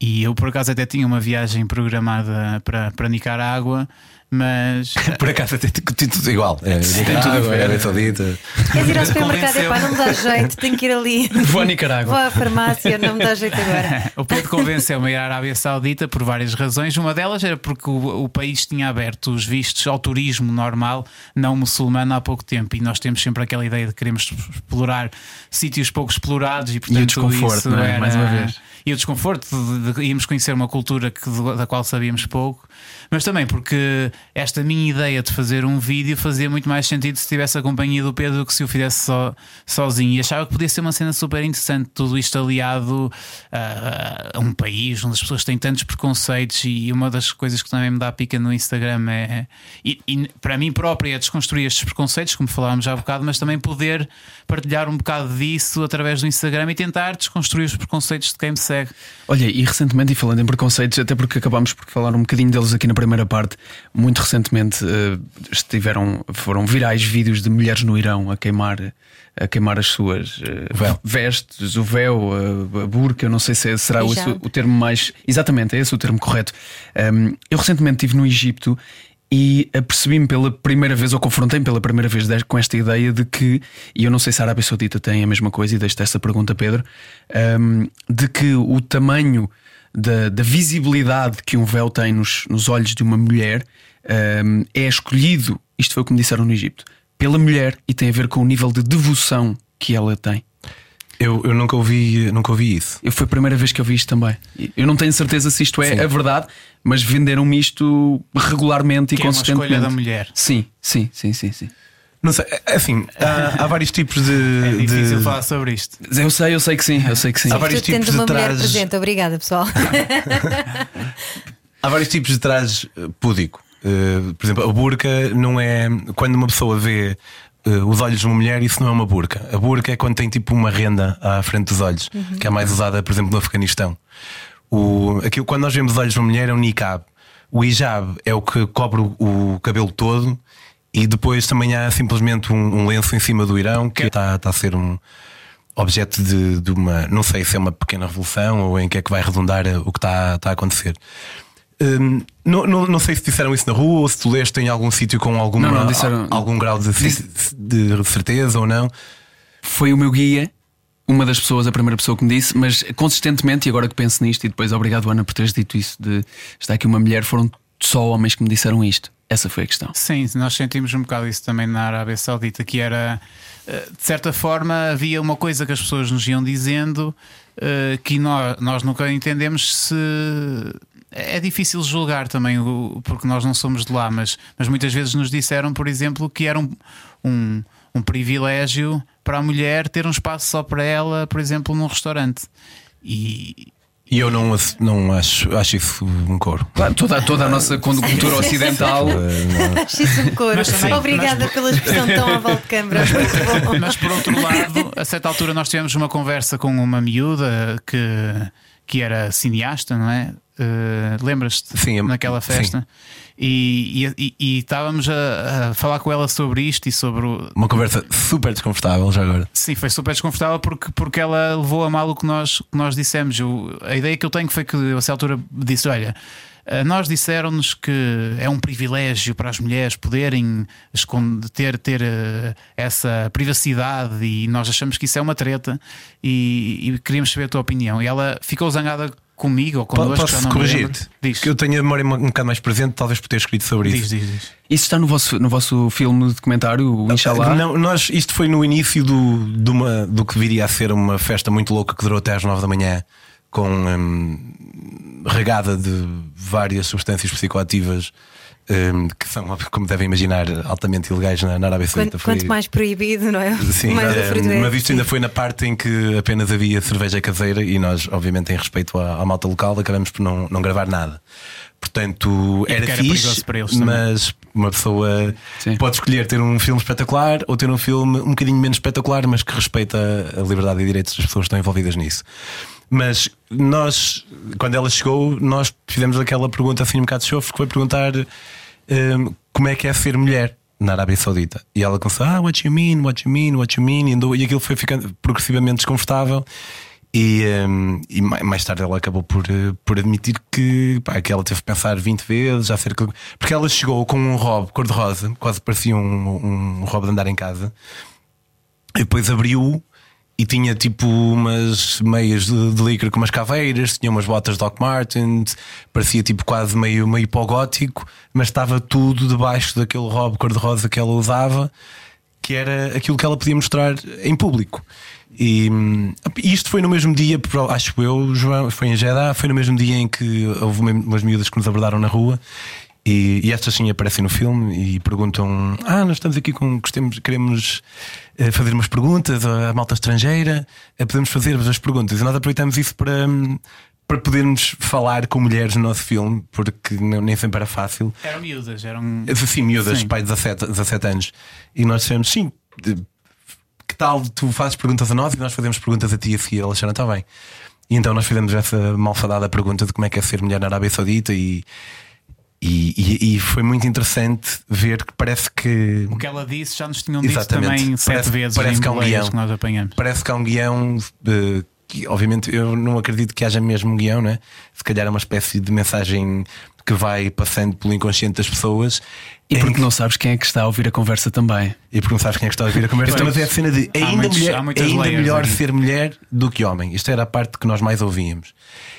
E eu, por acaso, até tinha uma viagem programada para, para Nicarágua mas. [laughs] Por acaso tem, tem tudo igual. É, tem tudo igual. Arábia Saudita. Queres ir ao [laughs] supermercado? Epá, não me dá jeito, tenho que ir ali. Vou a Nicarágua. Vou à farmácia, não me dá jeito agora. [laughs] o Pedro convenceu-me a ir à Arábia Saudita por várias razões. Uma delas era porque o, o país tinha aberto os vistos ao turismo normal, não muçulmano, há pouco tempo. E nós temos sempre aquela ideia de queremos explorar sítios pouco explorados e, portanto, e o desconforto, isso é? era... mais uma vez. E o desconforto de, de, íamos conhecer uma cultura que, da qual sabíamos pouco, mas também porque esta minha ideia de fazer um vídeo fazia muito mais sentido se tivesse a companhia do Pedro do que se eu fizesse só, sozinho. E achava que podia ser uma cena super interessante, tudo isto aliado a, a um país onde as pessoas têm tantos preconceitos. E uma das coisas que também me dá pica no Instagram é, e, e para mim própria, é desconstruir estes preconceitos, como falávamos já há bocado, mas também poder partilhar um bocado disso através do Instagram e tentar desconstruir os preconceitos de quem me segue. Olha, e recentemente, e falando em preconceitos, até porque acabámos por falar um bocadinho deles aqui na primeira parte, muito recentemente uh, estiveram, foram virais vídeos de mulheres no Irão a queimar a queimar as suas uh, vestes, o véu, a, a burca, eu não sei se será esse, o termo mais. Exatamente, é esse o termo correto. Um, eu recentemente estive no Egito e apercebi-me pela primeira vez, ou confrontei-me pela primeira vez com esta ideia de que, e eu não sei se a Arábia Saudita tem a mesma coisa, e deixo-te essa pergunta, Pedro, um, de que o tamanho da, da, visibilidade que um véu tem nos, nos olhos de uma mulher um, é escolhido, isto foi o que me disseram no Egito, pela mulher e tem a ver com o nível de devoção que ela tem. Eu, eu nunca, ouvi, nunca ouvi isso. Eu foi a primeira vez que eu vi isto também. Eu não tenho certeza se isto é sim. a verdade, mas venderam-me isto regularmente que e consistentemente. É uma escolha da mulher. Sim, sim, sim, sim, sim. Não sei, assim, há, há vários tipos de. É difícil de... falar sobre isto. Eu sei, eu sei que sim, eu sei que sim. Há vários tu tipos de trajes. presente, obrigada pessoal. [laughs] há vários tipos de trajes uh, púdico. Uh, por exemplo, a burca não é. Quando uma pessoa vê uh, os olhos de uma mulher, isso não é uma burca. A burca é quando tem tipo uma renda à frente dos olhos, que é mais usada, por exemplo, no Afeganistão. O, aquilo, quando nós vemos os olhos de uma mulher, é um niqab. o hijab é o que cobre o, o cabelo todo. E depois também há simplesmente um, um lenço em cima do Irão que está, está a ser um objeto de, de uma. Não sei se é uma pequena revolução ou em que é que vai redundar o que está, está a acontecer. Hum, não, não, não sei se disseram isso na rua ou se tu leste em algum sítio com alguma, Não, não, disseram- algum grau de, de certeza ou não. Foi o meu guia, uma das pessoas, a primeira pessoa que me disse, mas consistentemente, e agora que penso nisto, e depois obrigado, Ana, por teres dito isso, de está aqui uma mulher, foram só homens que me disseram isto. Essa foi a questão. Sim, nós sentimos um bocado isso também na Arábia Saudita, que era, eh, de certa forma, havia uma coisa que as pessoas nos iam dizendo eh, que nós, nós nunca entendemos se. É difícil julgar também, porque nós não somos de lá, mas, mas muitas vezes nos disseram, por exemplo, que era um, um, um privilégio para a mulher ter um espaço só para ela, por exemplo, num restaurante. E, E eu não, não acho, acho isso um coro. Claro, toda, toda a nossa cultura ocidental. [laughs] Acho isso um coro. Mas também- Obrigada pela expressão tão à volta de câmara. Bom. Mas por outro lado, a certa altura nós tivemos uma conversa com uma miúda que, que era cineasta, não é? Eh, Lembras-te? Sim, Naquela sim. festa. E, e- e- e estávamos a, a falar com ela sobre isto e sobre. o- Uma conversa super desconfortável já agora. Sim, foi super desconfortável porque, porque ela levou a mal o que nós, que nós dissemos. Eu- a ideia que eu tenho foi que eu, a essa altura disse: Olha, nós disseram-nos que é um privilégio para as mulheres poderem esconder, ter, ter eh, essa privacidade e nós achamos que isso é uma treta e, e queríamos saber a tua opinião. E ela ficou zangada comigo ou connosco. Posso corrigir-te? Que eu tenho a memória um bocado mais presente, talvez por ter escrito sobre diz, isso. diz, diz. Isso está no vosso, no vosso filme documentário, o Inshallah. Não, nós, isto foi no início do, de uma, do que viria a ser uma festa muito louca que durou até às 9 da manhã, com hum, regada de várias substâncias psicoativas hum, que são, [laughs] como devem imaginar, altamente ilegais na, na Arábia Saudita. Quanto, Foi- quanto mais proibido, não é? Sim, mais é. mas isto ainda foi na parte em que apenas havia cerveja caseira e nós, obviamente, em respeito à, à malta local, acabamos por não, não gravar nada. Portanto, E era era fixe, perigoso para eles também. mas uma pessoa Sim. pode escolher ter um filme espetacular ou ter um filme um bocadinho menos espetacular, mas que respeita a liberdade e direitos das pessoas que estão envolvidas nisso. Mas nós, quando ela chegou, nós fizemos aquela pergunta assim um bocado de chofre, que foi perguntar hum, como é que é ser mulher na Arábia Saudita. E ela começou, ah, what you mean, what you mean, what you mean, e, andou- e aquilo foi ficando progressivamente desconfortável. E, hum, e mai- mais tarde ela acabou por, eh, por admitir que, pá, que ela teve que pensar 20 vezes acerca. Porque ela chegou com um robe cor-de-rosa, quase parecia um, um robe de andar em casa, e depois abriu e tinha tipo umas meias de, de licra com umas caveiras, tinha umas botas Doc Martens, parecia tipo quase meio, meio pó-gótico, mas estava tudo debaixo daquele robe cor-de-rosa que ela usava, que era aquilo que ela podia mostrar em público. E isto foi no mesmo dia, acho eu, João, foi em Jeddah, foi no mesmo dia em que houve uma- umas miúdas que nos abordaram na rua. E, e estas sim aparecem no filme e perguntam: Ah, nós estamos aqui com. Queremos fazer umas perguntas à malta estrangeira, eh, podemos fazer as perguntas. E nós aproveitamos isso para, hum, para podermos falar com mulheres no nosso filme, porque não- nem sempre era fácil. Eram miúdas, eram. Sim, miúdas, Sim. pai de 17, 17 anos. E nós dissemos: Sim, que tal tu fazes perguntas a nós e nós fazemos perguntas a ti a seguir? Ela disseram: Está bem. E então nós fizemos essa malfadada pergunta de como é que é ser mulher na Arábia Saudita e. E, e- e foi muito interessante ver que parece que O que ela disse já nos tinham dito também sete Parece- vezes parece em que há um guião. que nós apanhamos. parece que há um guião eh, que obviamente eu não acredito que haja mesmo um guião, né? Se calhar é uma espécie de mensagem que vai passando pelo inconsciente das pessoas E porque que- não sabes quem é que está a ouvir a conversa também. E porque não sabes quem é que está a ouvir a conversa. Pois. Mas é a cena de Há ainda, muitos- mulher- muitas ainda layers melhor aí. ser mulher do que homem. Isto era a parte que nós mais ouvíamos.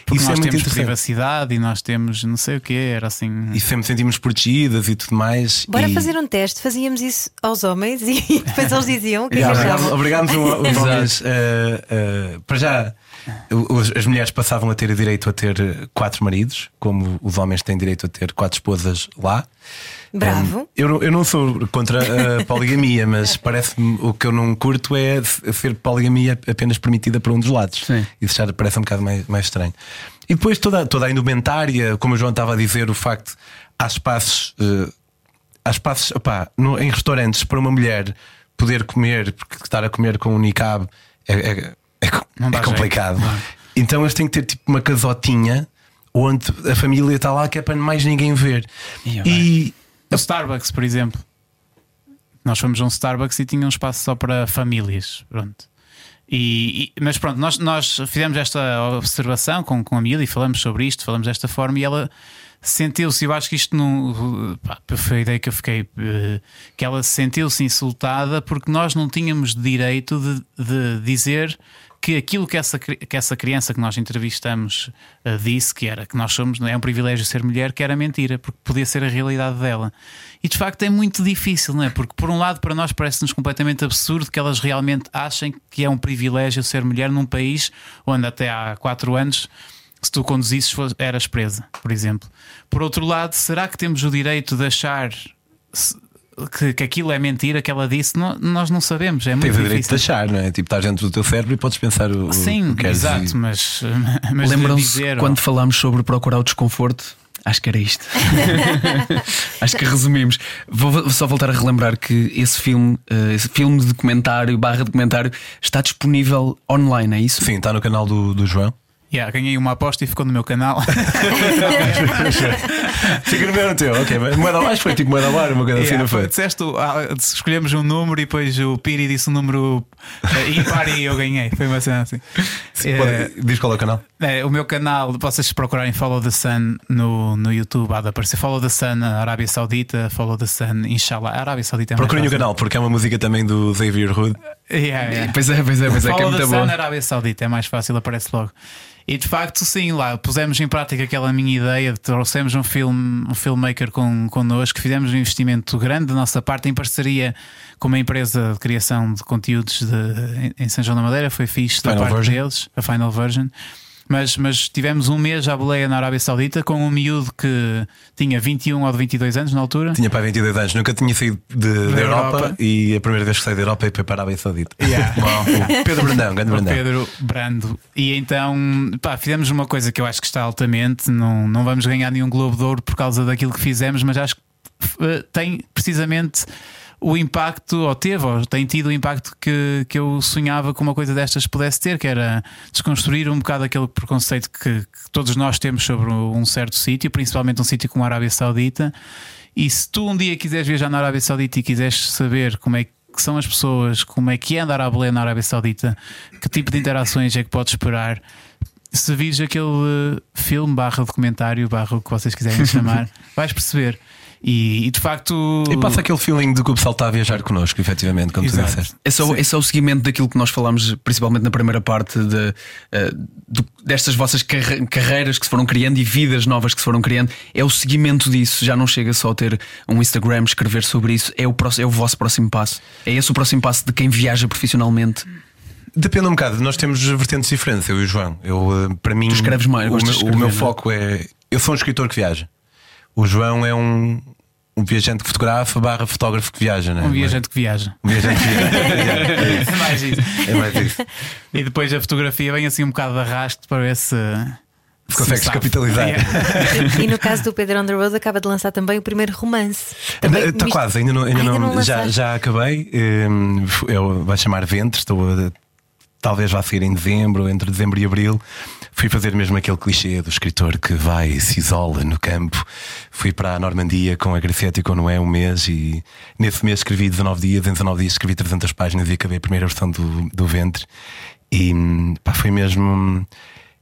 Porque Isso é nós muito temos privacidade e nós temos não sei o que, era assim. E sempre sentimos protegidas e tudo mais. Bora e... fazer um teste. Fazíamos isso aos homens e [laughs] depois eles diziam o que é que Yeah, Obrigámos um- os homens. eh, eh, para já, as mulheres passavam a ter direito a ter quatro maridos, como os homens têm direito a ter quatro esposas lá. Bravo. Um, eu, não- eu não sou contra a [laughs] poligamia, mas parece-me o que eu não curto é ser poligamia apenas permitida por um dos lados. Sim. Isso já parece um bocado mais, mais estranho. E depois toda, toda a indumentária, como o João estava a dizer, o facto há espaços, eh, há espaços opá, no- em restaurantes para uma mulher poder comer, porque estar a comer com um niqab é, é, é, é complicado. Então eles têm que ter tipo uma casotinha onde a família está lá que é para mais ninguém ver. E O Starbucks, por exemplo. Nós fomos a um Starbucks e tinha um espaço só para famílias. Pronto. E, e- mas pronto, nós, nós fizemos esta observação com, com a Mila e falamos sobre isto, falamos desta forma e ela sentiu-se, eu acho que isto não pá, foi a ideia que eu fiquei, eh, que ela sentiu-se insultada porque nós não tínhamos direito de, de dizer que aquilo que essa, que essa criança que nós entrevistamos eh, disse, que era que nós somos, é um privilégio ser mulher, que era mentira, porque podia ser a realidade dela. E de facto é muito difícil, não é? Porque por um lado, para nós parece-nos completamente absurdo que elas realmente achem que é um privilégio ser mulher num país onde até há quatro anos. Se tu conduzisses, eras presa, por exemplo. Por outro lado, será que temos o direito de achar que, que aquilo é mentira que ela disse? Nó- nós não sabemos. É muito tens o direito de achar, não é? Tipo, estás dentro do teu cérebro e podes pensar o, o Sim, que queres exato, e- mas, [laughs] mas Lembram-se quando falámos sobre procurar o desconforto? Acho que era isto. [laughs] Acho que resumimos. Vou vou só voltar a relembrar que esse filme, eh, esse filme de documentário, barra documentário, está disponível online, é isso? Sim, está no canal do, do João. yeah, ganhei uma aposta e ficou no meu canal. [laughs] [laughs] Fica no meu teu, ok. mas Moeda, que foi tipo moeda ao ar, uma coisa assim, Yeah, não foi? Disseste, ah, escolhemos um número e depois o Piri disse um número eh, ímpar e eu ganhei. Foi uma cena assim. Sim, Eh, pode- Diz qual é o canal? É, o meu canal, vocês procurarem Follow the Sun no, no YouTube, há de aparecer Follow the Sun na Arábia Saudita, Follow the Sun, Inshallah. A Arábia Saudita é Procurem o canal, porque é uma música também do Xavier Hood. Yeah, yeah. Pois é, pois é, pois é, que é Follow the muito Sun bom. na Arábia Saudita, é mais fácil, aparece logo. E de facto, sim, lá pusemos em prática aquela minha ideia, trouxemos um, filme, um filmmaker com, connosco, fizemos um investimento grande da nossa parte em parceria com uma empresa de criação de conteúdos de- em- em São João da Madeira, foi fixe da Final parte Version. deles, a Final Version. Mas, mas tivemos um mês à boleia na Arábia Saudita com um miúdo que tinha 21 ou 22 anos na altura. Tinha para 22 anos, nunca tinha saído de- da Europa, Europa. e a primeira vez que saí da Europa foi para a Arábia Saudita. Yeah. [laughs] Bom, [laughs] Pedro Brandão, grande Brandão. Pedro Brando. E então, pá, fizemos uma coisa que eu acho que está altamente. Não, não vamos ganhar nenhum Globo de Ouro por causa daquilo que fizemos, mas acho que eh, tem precisamente o impacto, ou teve, ou tem tido o impacto que, que eu sonhava que uma coisa destas pudesse ter, que era desconstruir um bocado aquele preconceito que, que todos nós temos sobre um certo sítio, principalmente um sítio como a Arábia Saudita. E se tu um dia quiseres viajar na Arábia Saudita e quiseres saber como é que são as pessoas, como é que é andar à boleia na Arábia Saudita, que tipo de interações é que podes esperar, se vires aquele eh, filme barra documentário, barra o que vocês quiserem [laughs] chamar, vais perceber. E, e, de facto. E passa aquele feeling de que o pessoal está a viajar connosco, efetivamente, como tu Exato. disseste. É só, é só o seguimento daquilo que nós falámos, principalmente na primeira parte, de, do- destas vossas carre- carreiras que se foram criando e vidas novas que se foram criando. É o seguimento disso. Já não chega só a ter um Instagram, escrever sobre isso. É o, próximo, é o vosso próximo passo. É esse o próximo passo de quem viaja profissionalmente. Depende um bocado, nós temos vertentes diferentes, eu e o João. Eu, eh, para mim, Tu escreves mais, o, meu, escrever, o meu é? foco é. Eu sou um escritor que viaja. O João é um, um viajante que fotografa, barra fotógrafo que viaja, né? Um viajante que viaja. Um viajante que viaja. É. [laughs] É mais isso. É mais isso. E depois a fotografia vem assim um bocado de arrasto para ver se. Se consegues capitalizar. Yeah. [laughs] E no caso do Pedro on the Road, acaba de lançar também o primeiro romance. Está mis- quase, ainda não, ainda Ainda não- não já, já acabei. Hum, Eu vai chamar Ventre, estou a, talvez vá sair em dezembro, entre dezembro e abril. Fui fazer mesmo aquele clichê do escritor que vai e se isola no campo. Fui para a Normandia com a Graciete e com o Noé um mês e nesse mês escrevi 19 dias. Em 19 dias escrevi 300 páginas e acabei a primeira versão do, do Ventre. E hum, pá, foi mesmo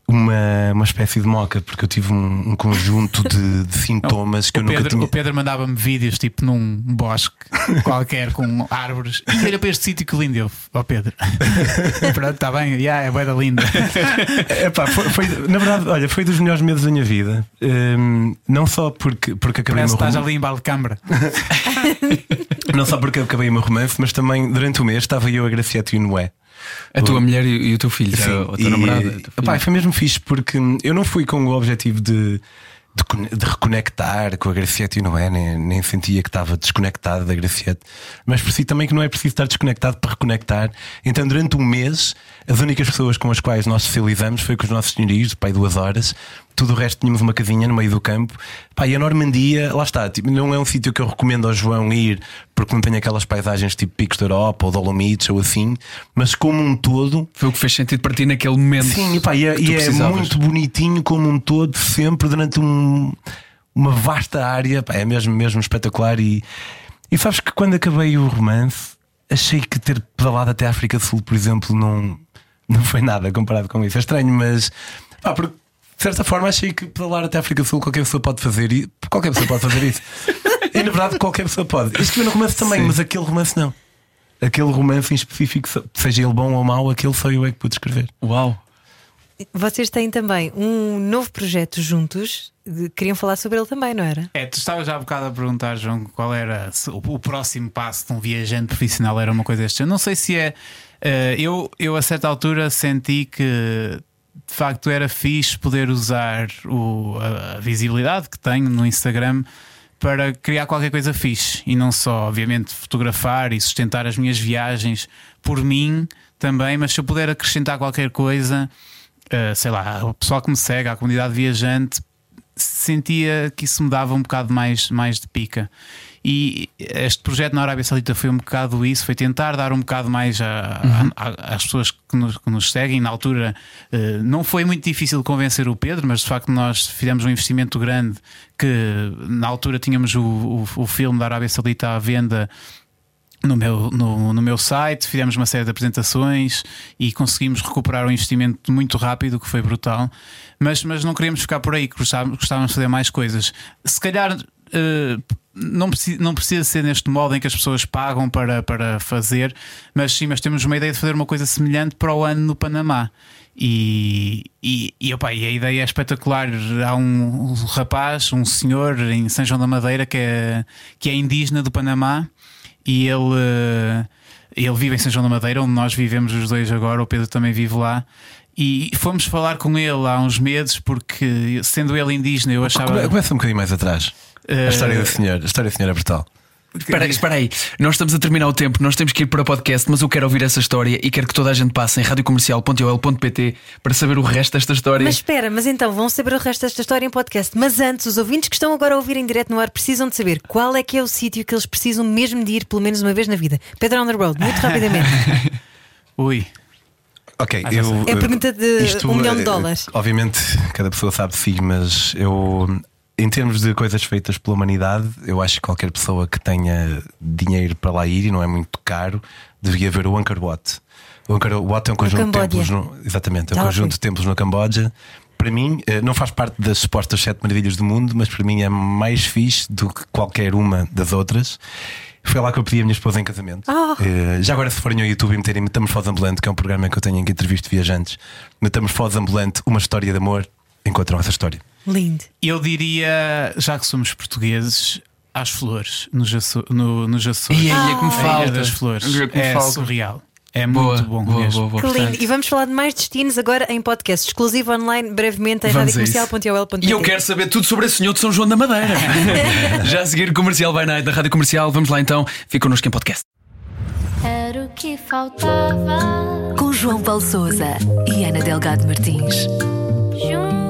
uma, uma espécie de moca, porque eu tive um, um conjunto de, de [laughs] sintomas que eu nunca Pedro, tinha. o Pedro mandava-me vídeos tipo num bosque qualquer com árvores. E olha para este sítio que lindo eu, ó Pedro. [laughs] Pronto, está bem, yeah, é bué da linda. [laughs] Epá, foi, foi- na verdade, olha, foi dos melhores meses da minha vida. Hum, não só porque, porque acabei o Parece meu estás romance, ali em Balcâmara. não só porque acabei o meu romance, mas também durante o mês estava eu, a Graciete e o Noé. A tua mulher e, e o teu filho, Sim, a tua e- namorada. a filha. foi mesmo fixe porque eu não fui com o objetivo de de, de reconectar com a Graciete e não é, nem, nem sentia que estava desconectado da Graciete, mas percebi também que não é preciso estar desconectado para reconectar. Então, durante um mês, as únicas pessoas com as quais nós socializamos foi com os nossos senhorios, pai, duas horas. Tudo o resto tínhamos uma casinha no meio do campo. Pá, e a Normandia, lá está, tipo, não é um sítio que eu recomendo ao João ir porque não tem aquelas paisagens tipo Picos da Europa ou Dolomites ou assim, mas como um todo, Foi o que fez sentido para ti naquele momento. Sim, e, pá, e é, e é muito bonitinho como um todo, sempre durante um- uma vasta área. Pá, é mesmo, mesmo espetacular. E, e sabes que quando acabei o romance, achei que ter pedalado até a África do Sul, por exemplo, não, não foi nada comparado com isso. É estranho, mas pá, porque, de certa forma achei que pedalar até a África do Sul qualquer pessoa pode fazer e qualquer pessoa pode fazer isso. e na verdade qualquer pessoa pode. Escrevi no romance também, Sim. mas aquele romance não. Aquele romance em específico, seja ele bom ou mau, aquele só eu é que pude escrever. Uau! Vocês têm também um novo projeto juntos. Queriam falar sobre ele também, não era? É, tu estavas já há bocado a perguntar, João, qual era o, o próximo passo de um viajante profissional era uma coisa deste género. Não sei se é. Eh, eu, eu, a certa altura, senti que de facto era fixe poder usar o- a, a visibilidade que tenho no Instagram para criar qualquer coisa fixe e não só, obviamente, fotografar e sustentar as minhas viagens por mim também, mas se eu puder acrescentar qualquer coisa, eh, sei lá, o pessoal que me segue, a comunidade viajante, sentia que isso me dava um bocado mais, mais de pica. E este projeto na Arábia Saudita foi um bocado isso, foi tentar dar um bocado mais a- a- a- às pessoas que nos, que nos seguem. Na altura eh, não foi muito difícil convencer o Pedro, mas de facto nós fizemos um investimento grande que na altura tínhamos o, o, o filme da Arábia Saudita à venda no meu, no, no meu site, fizemos uma série de apresentações e conseguimos recuperar o investimento muito rápido, que foi brutal. Mas, mas não queríamos ficar por aí, gostávamos, gostávamos de fazer mais coisas. Se calhar. Eh, não precisa, não precisa ser neste modo em que as pessoas pagam para, para fazer, mas sim, mas temos uma ideia de fazer uma coisa semelhante para o ano no Panamá. E, e, e, opa, e a ideia é espetacular. Há um, um rapaz, um senhor em São João da Madeira que é, que é indígena do Panamá e ele, eh, ele vive em São João da Madeira, onde nós vivemos os dois agora. O Pedro também vive lá. E fomos falar com ele há uns meses, porque sendo ele indígena, eu achava. Come- Começa um bocadinho mais atrás. Eh, A história da senhora, a história da senhora Bertal. Espera aí, espera aí, nós estamos a terminar o tempo, nós temos que ir para o podcast, mas eu quero ouvir essa história e quero que toda a gente passe em radiocomercial.ol.pt para saber o resto desta história. Mas espera, mas então vão saber o resto desta história em podcast. Mas antes, os ouvintes que estão agora a ouvir em direto no ar precisam de saber qual é que é o sítio que eles precisam mesmo de ir pelo menos uma vez na vida. Pedro on the road, muito [laughs] rapidamente. Ui, Ok, Ah, eu. É a pergunta de isto, um milhão de eh, dólares. Obviamente, cada pessoa sabe de si, mas eu. Em termos de coisas feitas pela humanidade, eu acho que qualquer pessoa que tenha dinheiro para lá ir e não é muito caro, devia ver o Angkor Wat. O Angkor Wat é um conjunto de templos. No, exatamente, é um conjunto de templos no Camboja. Para mim, eh, não faz parte das supostas sete maravilhas do mundo, mas para mim é mais fixe do que qualquer uma das outras. Foi lá que eu pedi a minha esposa em casamento. Eh, já agora, se forem ao YouTube e meterem Metamorfose Ambulante, que é um programa que eu tenho em que entrevisto viajantes, Metamorfose Ambulante, uma história de amor, encontram essa história. Lindo. eu diria, já que somos portugueses, às flores, nos Aço- no, nos Açores. E aí é que me A Ilha falta. das Flores. É que me É falta. surreal. É Boa, muito bom boa, mesmo. boa, boa. Que lindo. Portanto, E vamos falar de mais destinos agora em podcast exclusivo online, brevemente em a radiocomercial.ol.pt. E eu quero saber tudo sobre esse senhor de São João da Madeira. [laughs] Já a seguir, comercial by night da Rádio Comercial. Vamos lá então, fica connosco em podcast. Era o que faltava. Com João Paulo Souza e Ana Delgado Martins. Juntos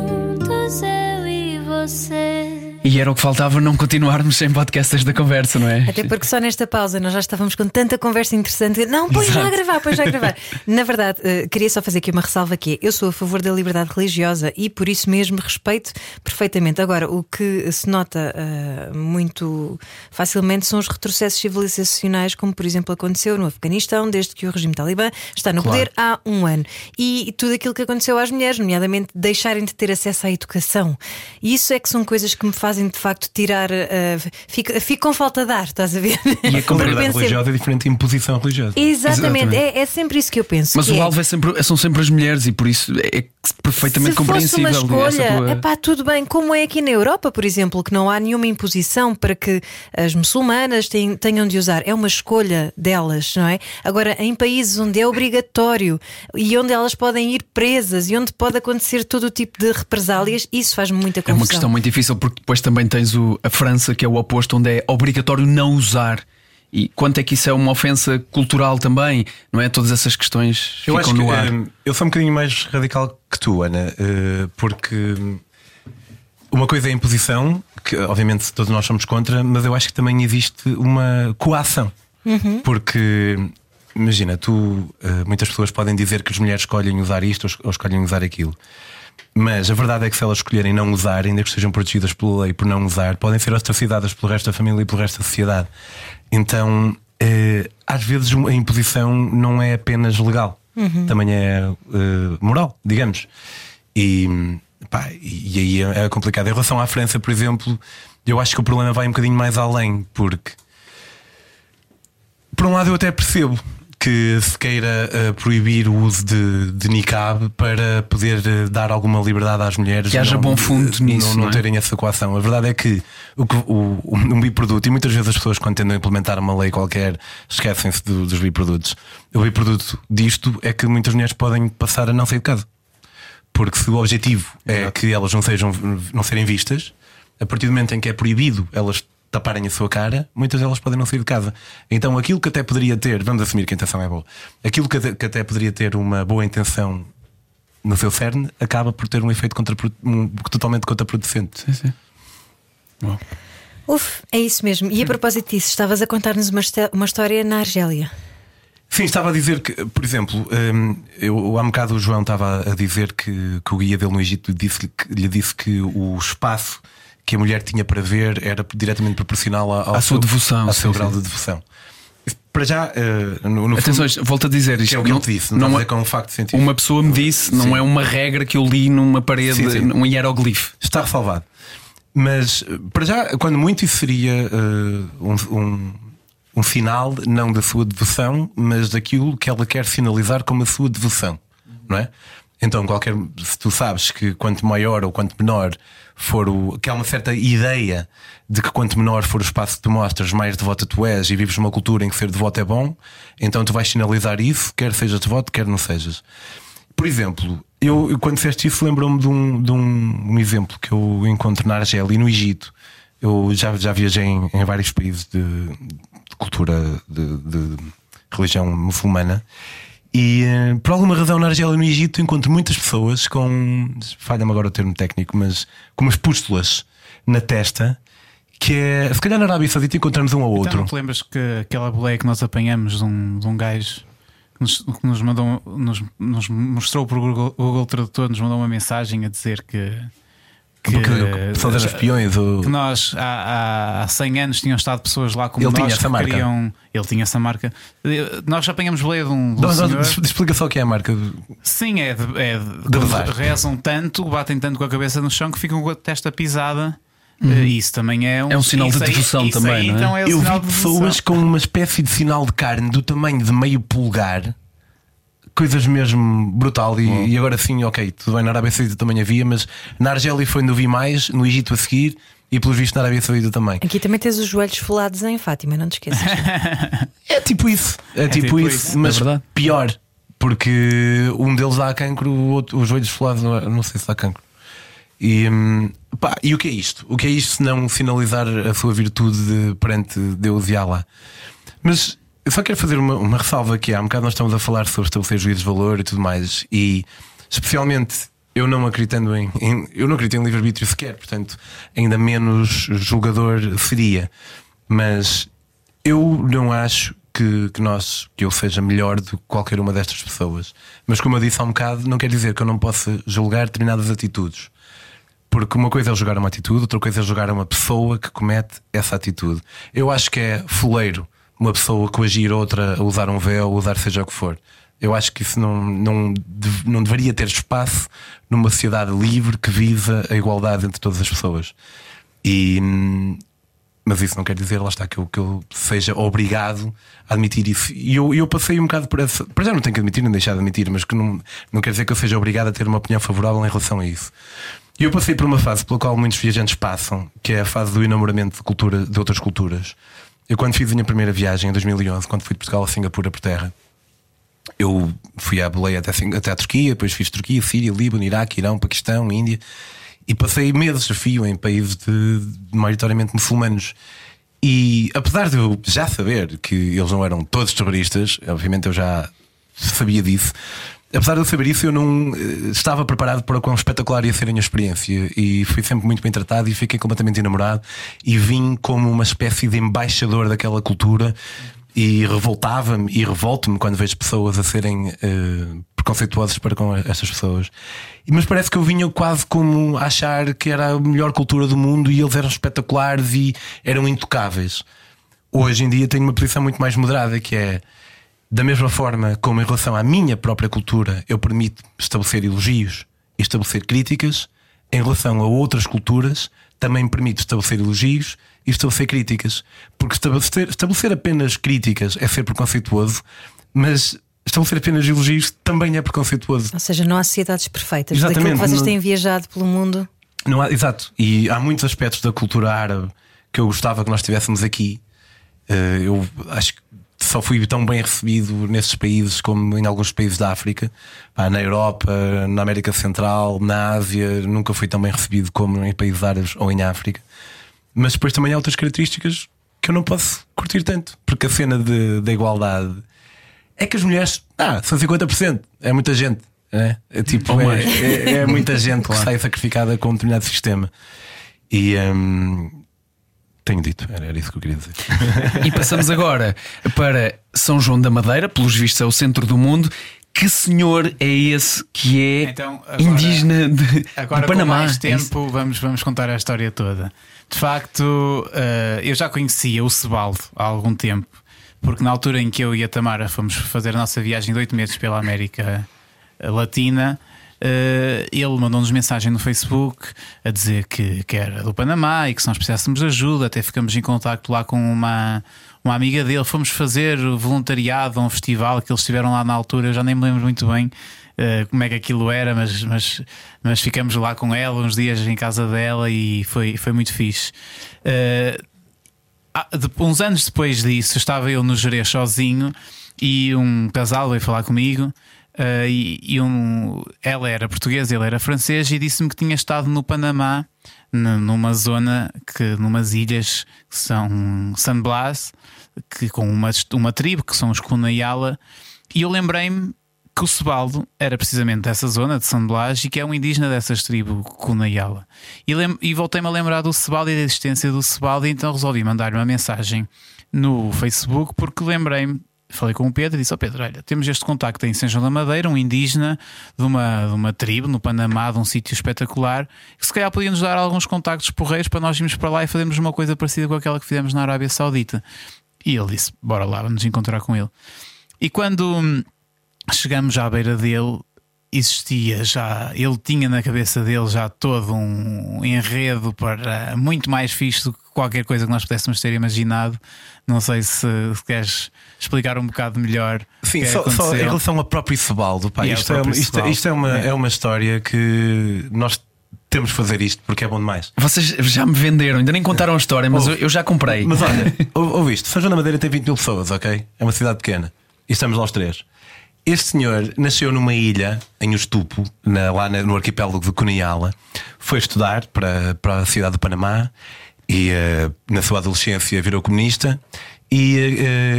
eu e você. E era o que faltava não continuarmos sem podcast esta conversa, não é? Até porque só nesta pausa nós já estávamos com tanta conversa interessante. Não, põe já a gravar, põe já a gravar. [laughs] Na verdade, eh, queria só fazer aqui uma ressalva que é, eu sou a favor da liberdade religiosa e por isso mesmo respeito perfeitamente. Agora, o que se nota eh, muito facilmente são os retrocessos civilizacionais, como por exemplo aconteceu no Afeganistão, desde que o regime talibã está no Claro. poder há um ano. E tudo aquilo que aconteceu às mulheres, nomeadamente deixarem de ter acesso à educação. E isso é que são coisas que me fazem fazem de facto tirar. Uh, fico, fico com falta de ar, estás a ver? E a [laughs] liberdade religiosa é diferente de imposição religiosa. Exatamente, Exatamente. É, é, sempre isso que eu penso. Mas o é... alvo é sempre, são sempre as mulheres e por isso é perfeitamente Se compreensível. Fosse uma escolha, tua... epá, tudo bem, como é aqui na Europa, por exemplo, que não há nenhuma imposição para que as muçulmanas tenham de usar, é uma escolha delas, não é? Agora, em países onde é obrigatório e onde elas podem ir presas e onde pode acontecer todo o tipo de represálias, isso faz muita confusão. É uma questão muito difícil porque depois também tens o, a França, que é o oposto, onde é obrigatório não usar. E quanto é que isso é uma ofensa cultural também, não é? Todas essas questões eu ficam no que, ar. Um, eu sou um bocadinho mais radical que tu, Ana, uh, porque uma coisa é a imposição, que obviamente todos nós somos contra, mas eu acho que também existe uma coação. Uhum. Porque imagina, tu uh, muitas pessoas podem dizer que as mulheres escolhem usar isto ou escolhem usar aquilo. Mas a verdade é que se elas escolherem não usar, ainda que estejam protegidas pela lei por não usar, podem ser ostracidadas pelo resto da família e pelo resto da sociedade. Então, eh, às vezes a imposição não é apenas legal, uhum. também é eh, moral, digamos. E, pá, e aí é, é complicado. Em relação à França, por exemplo, eu acho que o problema vai um bocadinho mais além, porque por um lado eu até percebo que se queira uh, proibir o uso de, de niqab para poder uh, dar alguma liberdade às mulheres. Que haja não, bom fundo nisso. Não, não, não é? terem essa coação. A verdade é que o, o, um biproduto, e muitas vezes as pessoas, quando tendem a implementar uma lei qualquer, esquecem-se do, dos biprodutos. O biproduto disto é que muitas mulheres podem passar a não sair de casa. Porque se o objetivo é que elas não, sejam, não serem vistas, a partir do momento em que é proibido elas taparem a sua cara, muitas delas podem não sair de casa. Então aquilo que até poderia ter, vamos assumir que a intenção é boa, aquilo que até, que até poderia ter uma boa intenção no seu cerne, acaba por ter um efeito um, totalmente contraproducente. Sim, sim. Bom. Uf, é isso mesmo. E a propósito disso, estavas a contar-nos uma, uma história na Argélia. Sim, estava a dizer que, por exemplo, um, eu, há um bocado o João estava a dizer que, que o guia dele no Egito disse, que, lhe disse que o espaço que a mulher tinha para ver era diretamente proporcional ao, à sua devoção, ao seu sim, grau sim. de devoção. Para já, uh, no, no Atenção, fundo, volto a dizer isto. Que é o que não, te disse, não, não é com um facto científico. Uma pessoa me disse, não é uma regra que eu li numa parede, sim, um hieroglifo. Está salvado. Mas, para já, quando muito, isso seria uh, um, um, um sinal, não da sua devoção, mas daquilo que ela quer sinalizar como a sua devoção, não é? Então, qualquer, se tu sabes que quanto maior ou quanto menor for o. que há uma certa ideia de que quanto menor for o espaço que tu mostras, mais devota tu és e vives numa cultura em que ser devoto é bom, então tu vais sinalizar isso, quer sejas devoto, quer não sejas. Por exemplo, eu quando disseste isso, lembro-me de, um, de um, um, exemplo que eu encontro na Argélia e no Egito. Eu já, já viajei em, em vários países de, de cultura de, de religião muçulmana e eh, por alguma razão na Argélia e no Egito encontro muitas pessoas com, falha-me agora o termo técnico, mas com umas pústulas na testa. Que é, se calhar na Arábia Saudita encontramos um ao outro. Então, não te lembras que aquela boleia que nós apanhamos de um, de um gajo que nos, que nos mandou, nos, nos mostrou por Google, Google Tradutor, nos mandou uma mensagem a dizer que que, pessoas eram espiões. Que nós há, há 100 anos tinham estado pessoas lá como ele nós tinha essa marca. Queriam, ele tinha essa marca. Nós já apanhamos boleia de um. Não, não, explica só o que é a marca. Sim, é de, é de, de rezam tanto, batem tanto com a cabeça no chão que ficam com a testa pisada. Uhum. Eh, isso também é um, é um sinal de devoção também. Aí, não é? então é Eu vi pessoas com uma espécie de sinal de carne do tamanho de meio polegar coisas mesmo brutal. E, e, agora sim, ok, tudo bem, na Arábia Saudita também havia, mas na Argélia foi onde eu vi mais, no Egito a seguir. E pelos vistos na Arábia Saudita também. Aqui também tens os joelhos folados em Fátima, não te esqueças. [laughs] é tipo isso. É, é tipo, tipo, isso, isso. mas é pior. Porque um deles dá cancro, o outro, os joelhos folados, não, não sei se dá cancro. E, hum, pá, e o que é isto? O que é isto se não sinalizar a sua virtude perante Deus e Allah? Mas eu só quero fazer uma, uma ressalva aqui. Há um bocado nós estamos a falar sobre estabelecer juízes de valor e tudo mais, e especialmente eu não acreditando em, em eu não acredito em livre-arbítrio sequer, portanto, ainda menos julgador seria. Mas eu não acho que, que, nós, que eu seja melhor do que qualquer uma destas pessoas. Mas como eu disse há um bocado, não quer dizer que eu não possa julgar determinadas atitudes. Porque uma coisa é julgar uma atitude, outra coisa é julgar uma pessoa que comete essa atitude. Eu acho que é fuleiro uma pessoa coagir outra a usar um véu, a usar seja o que for. Eu acho que isso não, não, não deveria ter espaço numa sociedade livre que visa a igualdade entre todas as pessoas. E, mas isso não quer dizer, lá está, que eu, que eu seja obrigado a admitir isso. E eu, eu passei um bocado por essa. Para já não tenho que admitir, nem deixar de admitir, mas que não, não quer dizer que eu seja obrigado a ter uma opinião favorável em relação a isso. E eu passei por uma fase pela qual muitos viajantes passam, que é a fase do enamoramento de, cultura, de outras culturas. Eu, quando fiz a minha primeira viagem, em 2011, quando fui de Portugal a Singapura por terra, eu fui à boleia até, até a Turquia, depois fiz Turquia, Síria, Líbano, Iraque, Irão, Paquistão, Índia. E passei meses a fio em países de, de maioritariamente muçulmanos. E apesar de eu já saber que eles não eram todos terroristas, obviamente eu já sabia disso. Apesar de eu saber isso, eu não eh, estava preparado para quão espetacular ia ser a minha experiência. E fui sempre muito bem tratado e fiquei completamente enamorado. E vim como uma espécie de embaixador daquela cultura e revoltava-me e revolto-me quando vejo pessoas a serem uh, preconceituosas para com estas pessoas. Mas parece que eu vinha quase como a achar que era a melhor cultura do mundo e eles eram espetaculares e eram intocáveis. Hoje em dia tenho uma posição muito mais moderada que é da mesma forma como em relação à minha própria cultura eu permito estabelecer elogios e estabelecer críticas, em relação a outras culturas também me permite estabelecer elogios e estabelecer críticas. Porque estabelecer, estabelecer apenas críticas é ser preconceituoso, mas estabelecer apenas elogios também é preconceituoso. Ou seja, não há sociedades perfeitas. Exatamente. Daquilo que vocês têm viajado pelo mundo. Não há, exato. E há muitos aspectos da cultura árabe que eu gostava que nós tivéssemos aqui. Eh, eu acho que só fui tão bem recebido nesses países como em alguns países da África, na Europa, na América Central, na Ásia, nunca fui tão bem recebido como em países árabes ou em África. Mas depois também há outras características que eu não posso curtir tanto, porque a cena da igualdade é que as mulheres, ah, são 50%, é muita gente. É, é tipo, é, é, é, muita [laughs] gente que sai sacrificada com um determinado sistema. E hum, tenho dito, era, era, isso que eu queria dizer. e passamos agora para São João da Madeira, pelos vistos é o centro do mundo. Que senhor é esse que é então, agora, indígena de, agora de Panamá? Com mais tempo, vamos, vamos contar a história toda. De facto, uh, eu já conhecia o Sebaldo há algum tempo, porque na altura em que eu e a Tamara fomos fazer a nossa viagem de oito meses pela América Latina, ele mandou-nos mensagem no Facebook a dizer que, que era do Panamá e que se nós precisássemos de ajuda, até ficamos em contato lá com uma, uma amiga dele. Fomos fazer voluntariado a um festival que eles estiveram lá na altura, eu já nem me lembro muito bem. Uh, como é que aquilo era, mas, mas, mas ficamos lá com ela uns dias em casa dela e foi, foi muito fixe. Uh, de, uns anos depois disso, estava eu no Jerez sozinho e um casal veio falar comigo. Uh, e, e um, ela era portuguesa, ele era francês, e disse-me que tinha estado no Panamá, numa zona, que numas ilhas que são San Blas, que, com uma, uma tribo, que são os Kunayala, e eu lembrei-me que o Sebaldo era precisamente dessa zona de San Blas e que é um indígena dessas tribos Kunayala. E, e voltei-me a lembrar do Sebaldo e da existência do Sebaldo, e então resolvi mandar-lhe uma mensagem no Facebook porque lembrei-me. Falei com o Pedro e disse: Ó oh Pedro, olha, temos este contacto em São João da Madeira, um indígena de uma, de uma tribo no Panamá, de um sítio espetacular, que se calhar podia nos dar alguns contactos porreiros para nós irmos para lá e fazermos uma coisa parecida com aquela que fizemos na Arábia Saudita. E ele disse: Bora lá, vamos encontrar com ele. E quando chegamos à beira dele, existia já, ele tinha na cabeça dele já todo um enredo para muito mais fixe do que qualquer coisa que nós pudéssemos ter imaginado. Não sei se, se queres explicar um bocado melhor. Sim, é só, só, em relação ao próprio Sebaldo, pá, isto, é, isto, isto, é, uma, é. é uma história que nós temos de fazer isto porque é bom demais. Vocês já me venderam, ainda nem contaram a história, mas eu, eu, já comprei. Mas olha, [laughs] ouve isto: São João da Madeira tem 20 mil pessoas, ok? É uma cidade pequena. E estamos lá os três. Este senhor nasceu numa ilha, em Ustupo, na, lá no arquipélago de Cunhala. Foi estudar para, para a cidade do Panamá e uh, na sua adolescência virou comunista e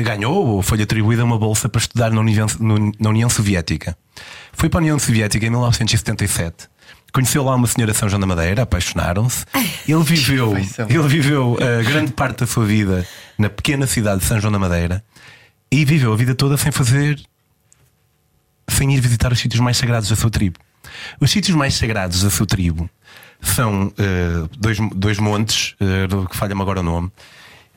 uh, ganhou ou foi-lhe atribuída uma bolsa para estudar na União, no, na União Soviética. Foi para a União Soviética em 1977. Conheceu lá uma senhora São João da Madeira, apaixonaram-se. Ele viveu, ele viveu uh, grande parte da sua vida na pequena cidade de São João da Madeira e viveu a vida toda sem fazer sem ir visitar os sítios mais sagrados da sua tribo. Os sítios mais sagrados da sua tribo são uh, dois, dois montes, uh, que falha-me agora o nome,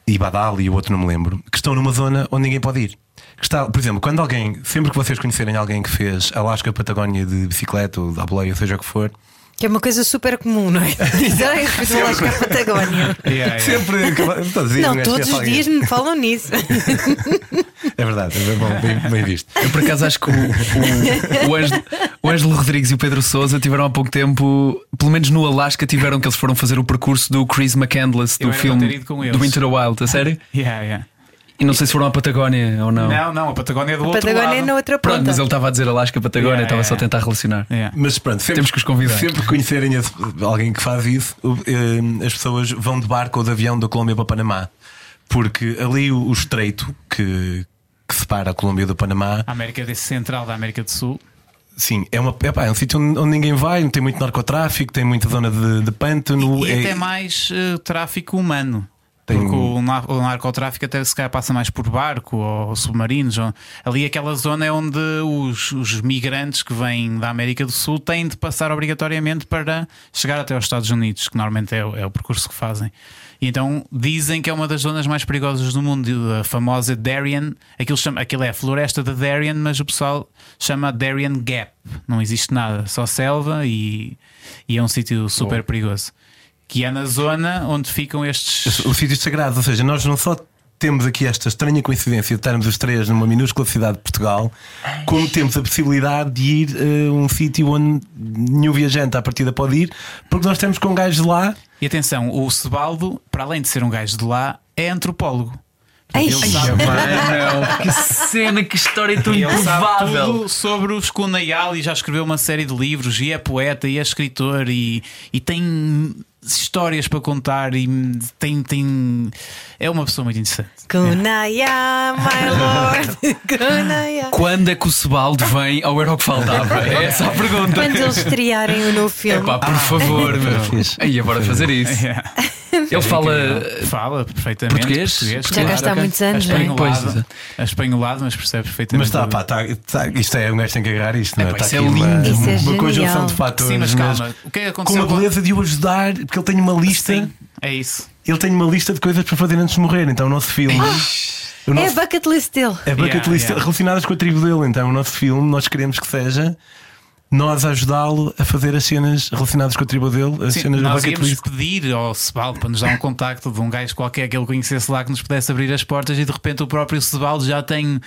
e Badal e o outro não me lembro, que estão numa zona onde ninguém pode ir. Que está, por exemplo, quando alguém, sempre que vocês conhecerem alguém que fez Alasca Patagónia de bicicleta ou da boleia, seja o que for, Que é uma coisa super comum, não é? [laughs] "Ai, eu fui do Alasca à Patagónia. [laughs] Yeah, yeah. Sempre. Todos, Não, todos os dias me falam nisso. [laughs] É verdade, é bom, bem, bem visto. Eu por acaso acho que o, o, o, Ângelo, o Ângelo Rodrigues e o Pedro Souza tiveram há pouco tempo, pelo menos no Alasca, tiveram que eles foram fazer o percurso do Chris McCandless do filme do the Wild, a sério? Yeah, yeah. E não sei se foram à Patagónia ou não. Não, não, a Patagónia é do A outro Patagónia é lado. na outra Pronto, ponta. mas ele estava a dizer Alasca, Patagónia, Yeah, estava só a yeah. tentar relacionar. Yeah. Mas pronto, sempre, Temos que os convidar. Sempre que conhecerem esse- alguém que faz isso, eh, as pessoas vão de barco ou de avião da Colômbia para Panamá. Porque ali o, o estreito que, que separa a Colômbia do Panamá, A América central da América do Sul. sim, é, uma, epá, é um sítio onde, onde ninguém vai, não tem muito narcotráfico, tem muita zona de, de pântano. E é- até mais eh, tráfico humano. Tem- Porque o, o narcotráfico até se calhar passa mais por barco ou submarinos. ou- ali aquela zona é onde os, os migrantes que vêm da América do Sul têm de passar obrigatoriamente para chegar até aos Estados Unidos, que normalmente é, o- é o percurso que fazem. E então dizem que é uma das zonas mais perigosas do mundo, a famosa Darien. Aquilo, chama, aquilo é a floresta da Darien, mas o pessoal chama Darien Gap. Não existe nada, só selva e, e é um sítio super perigoso. Que é na zona onde ficam estes. os sítios sagrados. Ou seja, nós não só temos aqui esta estranha coincidência de estarmos os três numa minúscula cidade de Portugal, como temos a possibilidade de ir a um sítio onde nenhum viajante à partida pode ir, porque nós temos com um gajo de lá. E atenção, o Sebaldo, para além de ser um gajo de lá, é antropólogo. Ei, Ele sabe, Mano, que cena, que história tão improvável. tudo sobre os Cunhal e já escreveu uma série de livros e é poeta e é escritor e, e tem histórias para contar e tem, tem é uma pessoa muito interessante. Kunaya, my lord. [laughs] Kunaya. Quando é que o Sebaldo vem ao Era o que Faltava? [laughs] É essa a pergunta. Quando eles estrearem o novo filme. Epá, por favor, meu. fixe. Aí, bora fazer isso. Yeah. [laughs] Ele fala. Fala perfeitamente Português? Já cá claro. está há muitos anos, não é? Espanholado, Pois, exato. espanholado, mas percebe Mas perfeitamente. está, pá, tá, tá, isto é, um gajo tem que agarrar isto, não é? Está isso é aqui uma, lindo. Isso é uma genial. conjunção de fatores. Sim, mas calma, o que é que com aconteceu? a beleza de o ajudar, porque ele tem uma lista. Sim, é isso. Ele tem uma lista de coisas para fazer antes de morrer. Então o nosso filme. o É a nosso, bucket list dele. é bucket Yeah, list yeah. relacionadas com a tribo dele. Então o nosso filme, nós queremos que seja nós ajudá-lo a fazer as cenas relacionadas com a tribo dele, as Sim, cenas nós bucket íamos pedir ao Sebaldo para nos dar um contacto de um gajo qualquer que ele conhecesse lá que nos pudesse abrir as portas e de repente o próprio Sebaldo já tem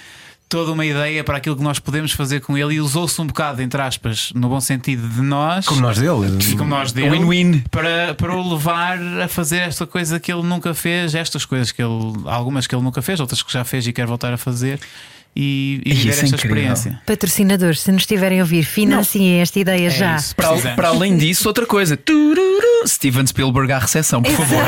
toda uma ideia para aquilo que nós podemos fazer com ele e usou-se um bocado, entre aspas, no bom sentido de nós. Como nós dele. como nós dele, Win-win. para, para o levar a fazer esta coisa que ele nunca fez, estas coisas que ele, algumas que ele nunca fez, outras que já fez e quer voltar a fazer e, e viver isso é esta incrível. experiência. Patrocinadores, se nos estiverem a ouvir, financiem esta ideia É já. isso, Para, para além disso, outra coisa. Tururu, Steven Spielberg à recepção, por favor.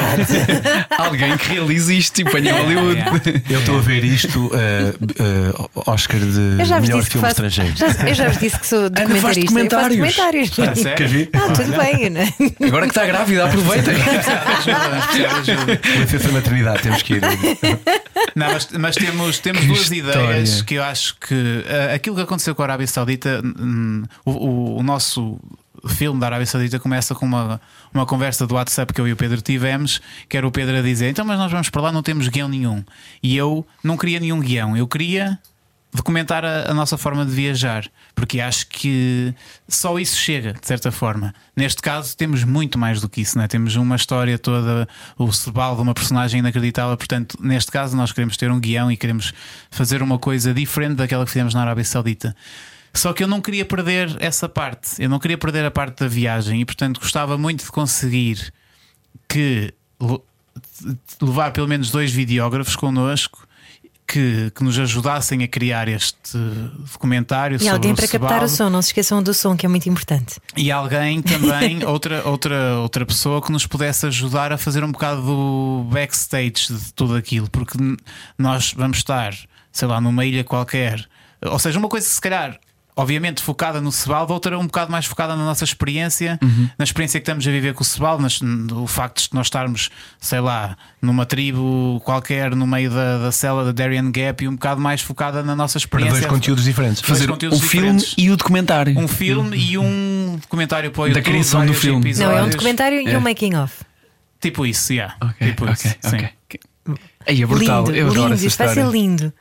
[laughs] Alguém que realize isto e ponha Hollywood. Yeah. Eu estou a ver isto, eh, eh, Oscar de melhor filme faço, estrangeiro. já- eu já vos disse que sou [laughs] documentarista. Eu faço. Ah, sério? Queres ver? Ah, tudo bem, né? Agora que está grávida, [laughs] ajuda. Licença maternidade, temos que ir. Não, mas, mas temos, temos Que duas história. ideias que eu acho que eh, aquilo que aconteceu com a Arábia Saudita, o, o- o nosso filme da Arábia Saudita começa com uma, uma conversa do WhatsApp que eu e o Pedro tivemos, que era o Pedro a dizer: então, mas nós vamos para lá, não temos guião nenhum. E eu não queria nenhum guião, eu queria documentar a, a nossa forma de viajar, porque acho que só isso chega, de certa forma. Neste caso, temos muito mais do que isso, né? temos uma história toda, o Sebaldo, uma personagem inacreditável. Portanto, neste caso, nós queremos ter um guião e queremos fazer uma coisa diferente daquela que fizemos na Arábia Saudita. Só que eu não queria perder essa parte, eu não queria perder a parte da viagem e, portanto, gostava muito de conseguir que le- levar pelo menos dois videógrafos connosco que, que nos ajudassem a criar este documentário E alguém o para captar o som, não se esqueçam do som, que é muito importante. E alguém também, [laughs] outra, outra, outra pessoa que nos pudesse ajudar a fazer um bocado do backstage de tudo aquilo, porque nós vamos estar, sei lá, numa ilha qualquer, ou seja, uma coisa se calhar. Obviamente focada no Sebaldo, outra um bocado mais focada na nossa experiência, na experiência que estamos a viver com o Sebaldo, nas, o facto de nós estarmos, sei lá, numa tribo qualquer no meio da, da cela da Darien Gap e um bocado mais focada na nossa Para experiência. dois conteúdos diferentes. Dois Fazer um conteúdos filme diferentes. e o documentário. Um filme e um documentário para o YouTube. criação do filme. Não, é um episódios. documentário e É. um making of. Tipo isso, yeah. Ok, tipo ok, isso. sim. ok. Aí é brutal. lindo, Eu adoro lindo, essa isto vai história. ser lindo.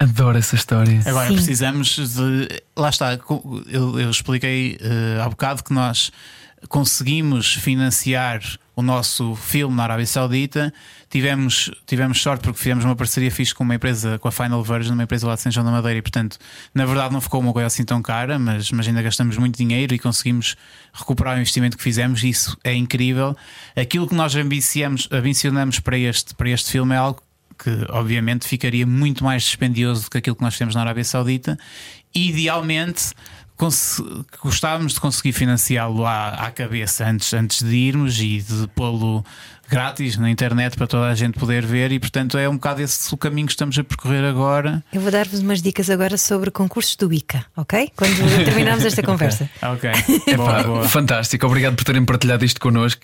Adoro essa história. Agora Sim. precisamos de. Lá está, eu, eu expliquei eh, há bocado que nós conseguimos financiar o nosso filme na Arábia Saudita. Tivemos, tivemos sorte porque fizemos uma parceria fixe com uma empresa, com a Final Version, uma empresa lá de São João da Madeira, e portanto, na verdade, não ficou uma coisa assim tão cara, mas, mas ainda gastamos muito dinheiro e conseguimos recuperar o investimento que fizemos. E isso é incrível. Aquilo que nós ambicionamos, ambicionamos para, este, para este filme é algo que obviamente ficaria muito mais dispendioso do que aquilo que nós fizemos na Arábia Saudita. Idealmente gostávamos de conseguir financiá-lo à, à, cabeça antes, antes de irmos e de pô-lo grátis na internet para toda a gente poder ver, e portanto é um bocado esse o caminho que estamos a percorrer agora. Eu vou dar-vos umas dicas agora sobre concursos do ICA, ok? Quando [laughs] terminarmos esta conversa. [laughs] ok, [laughs] boa, boa. fantástico, obrigado por terem partilhado isto connosco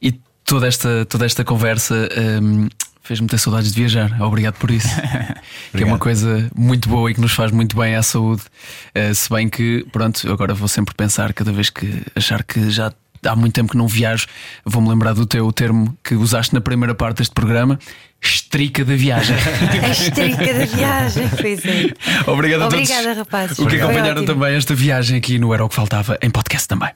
e toda esta, toda esta conversa. Um, Fez-me ter saudades de viajar, obrigado por isso. [laughs] que é uma coisa muito boa e que nos faz muito bem à saúde. Uh, se bem que, pronto, agora vou sempre pensar, cada vez que achar que já há muito tempo que não viajo, vou-me lembrar do teu termo que usaste na primeira parte deste programa. Estrica da viagem. [laughs] A estrica da viagem, pois é. Obrigado a Obrigada, todos. rapazes. O que acompanharam também esta viagem aqui no Era o que Faltava em podcast também.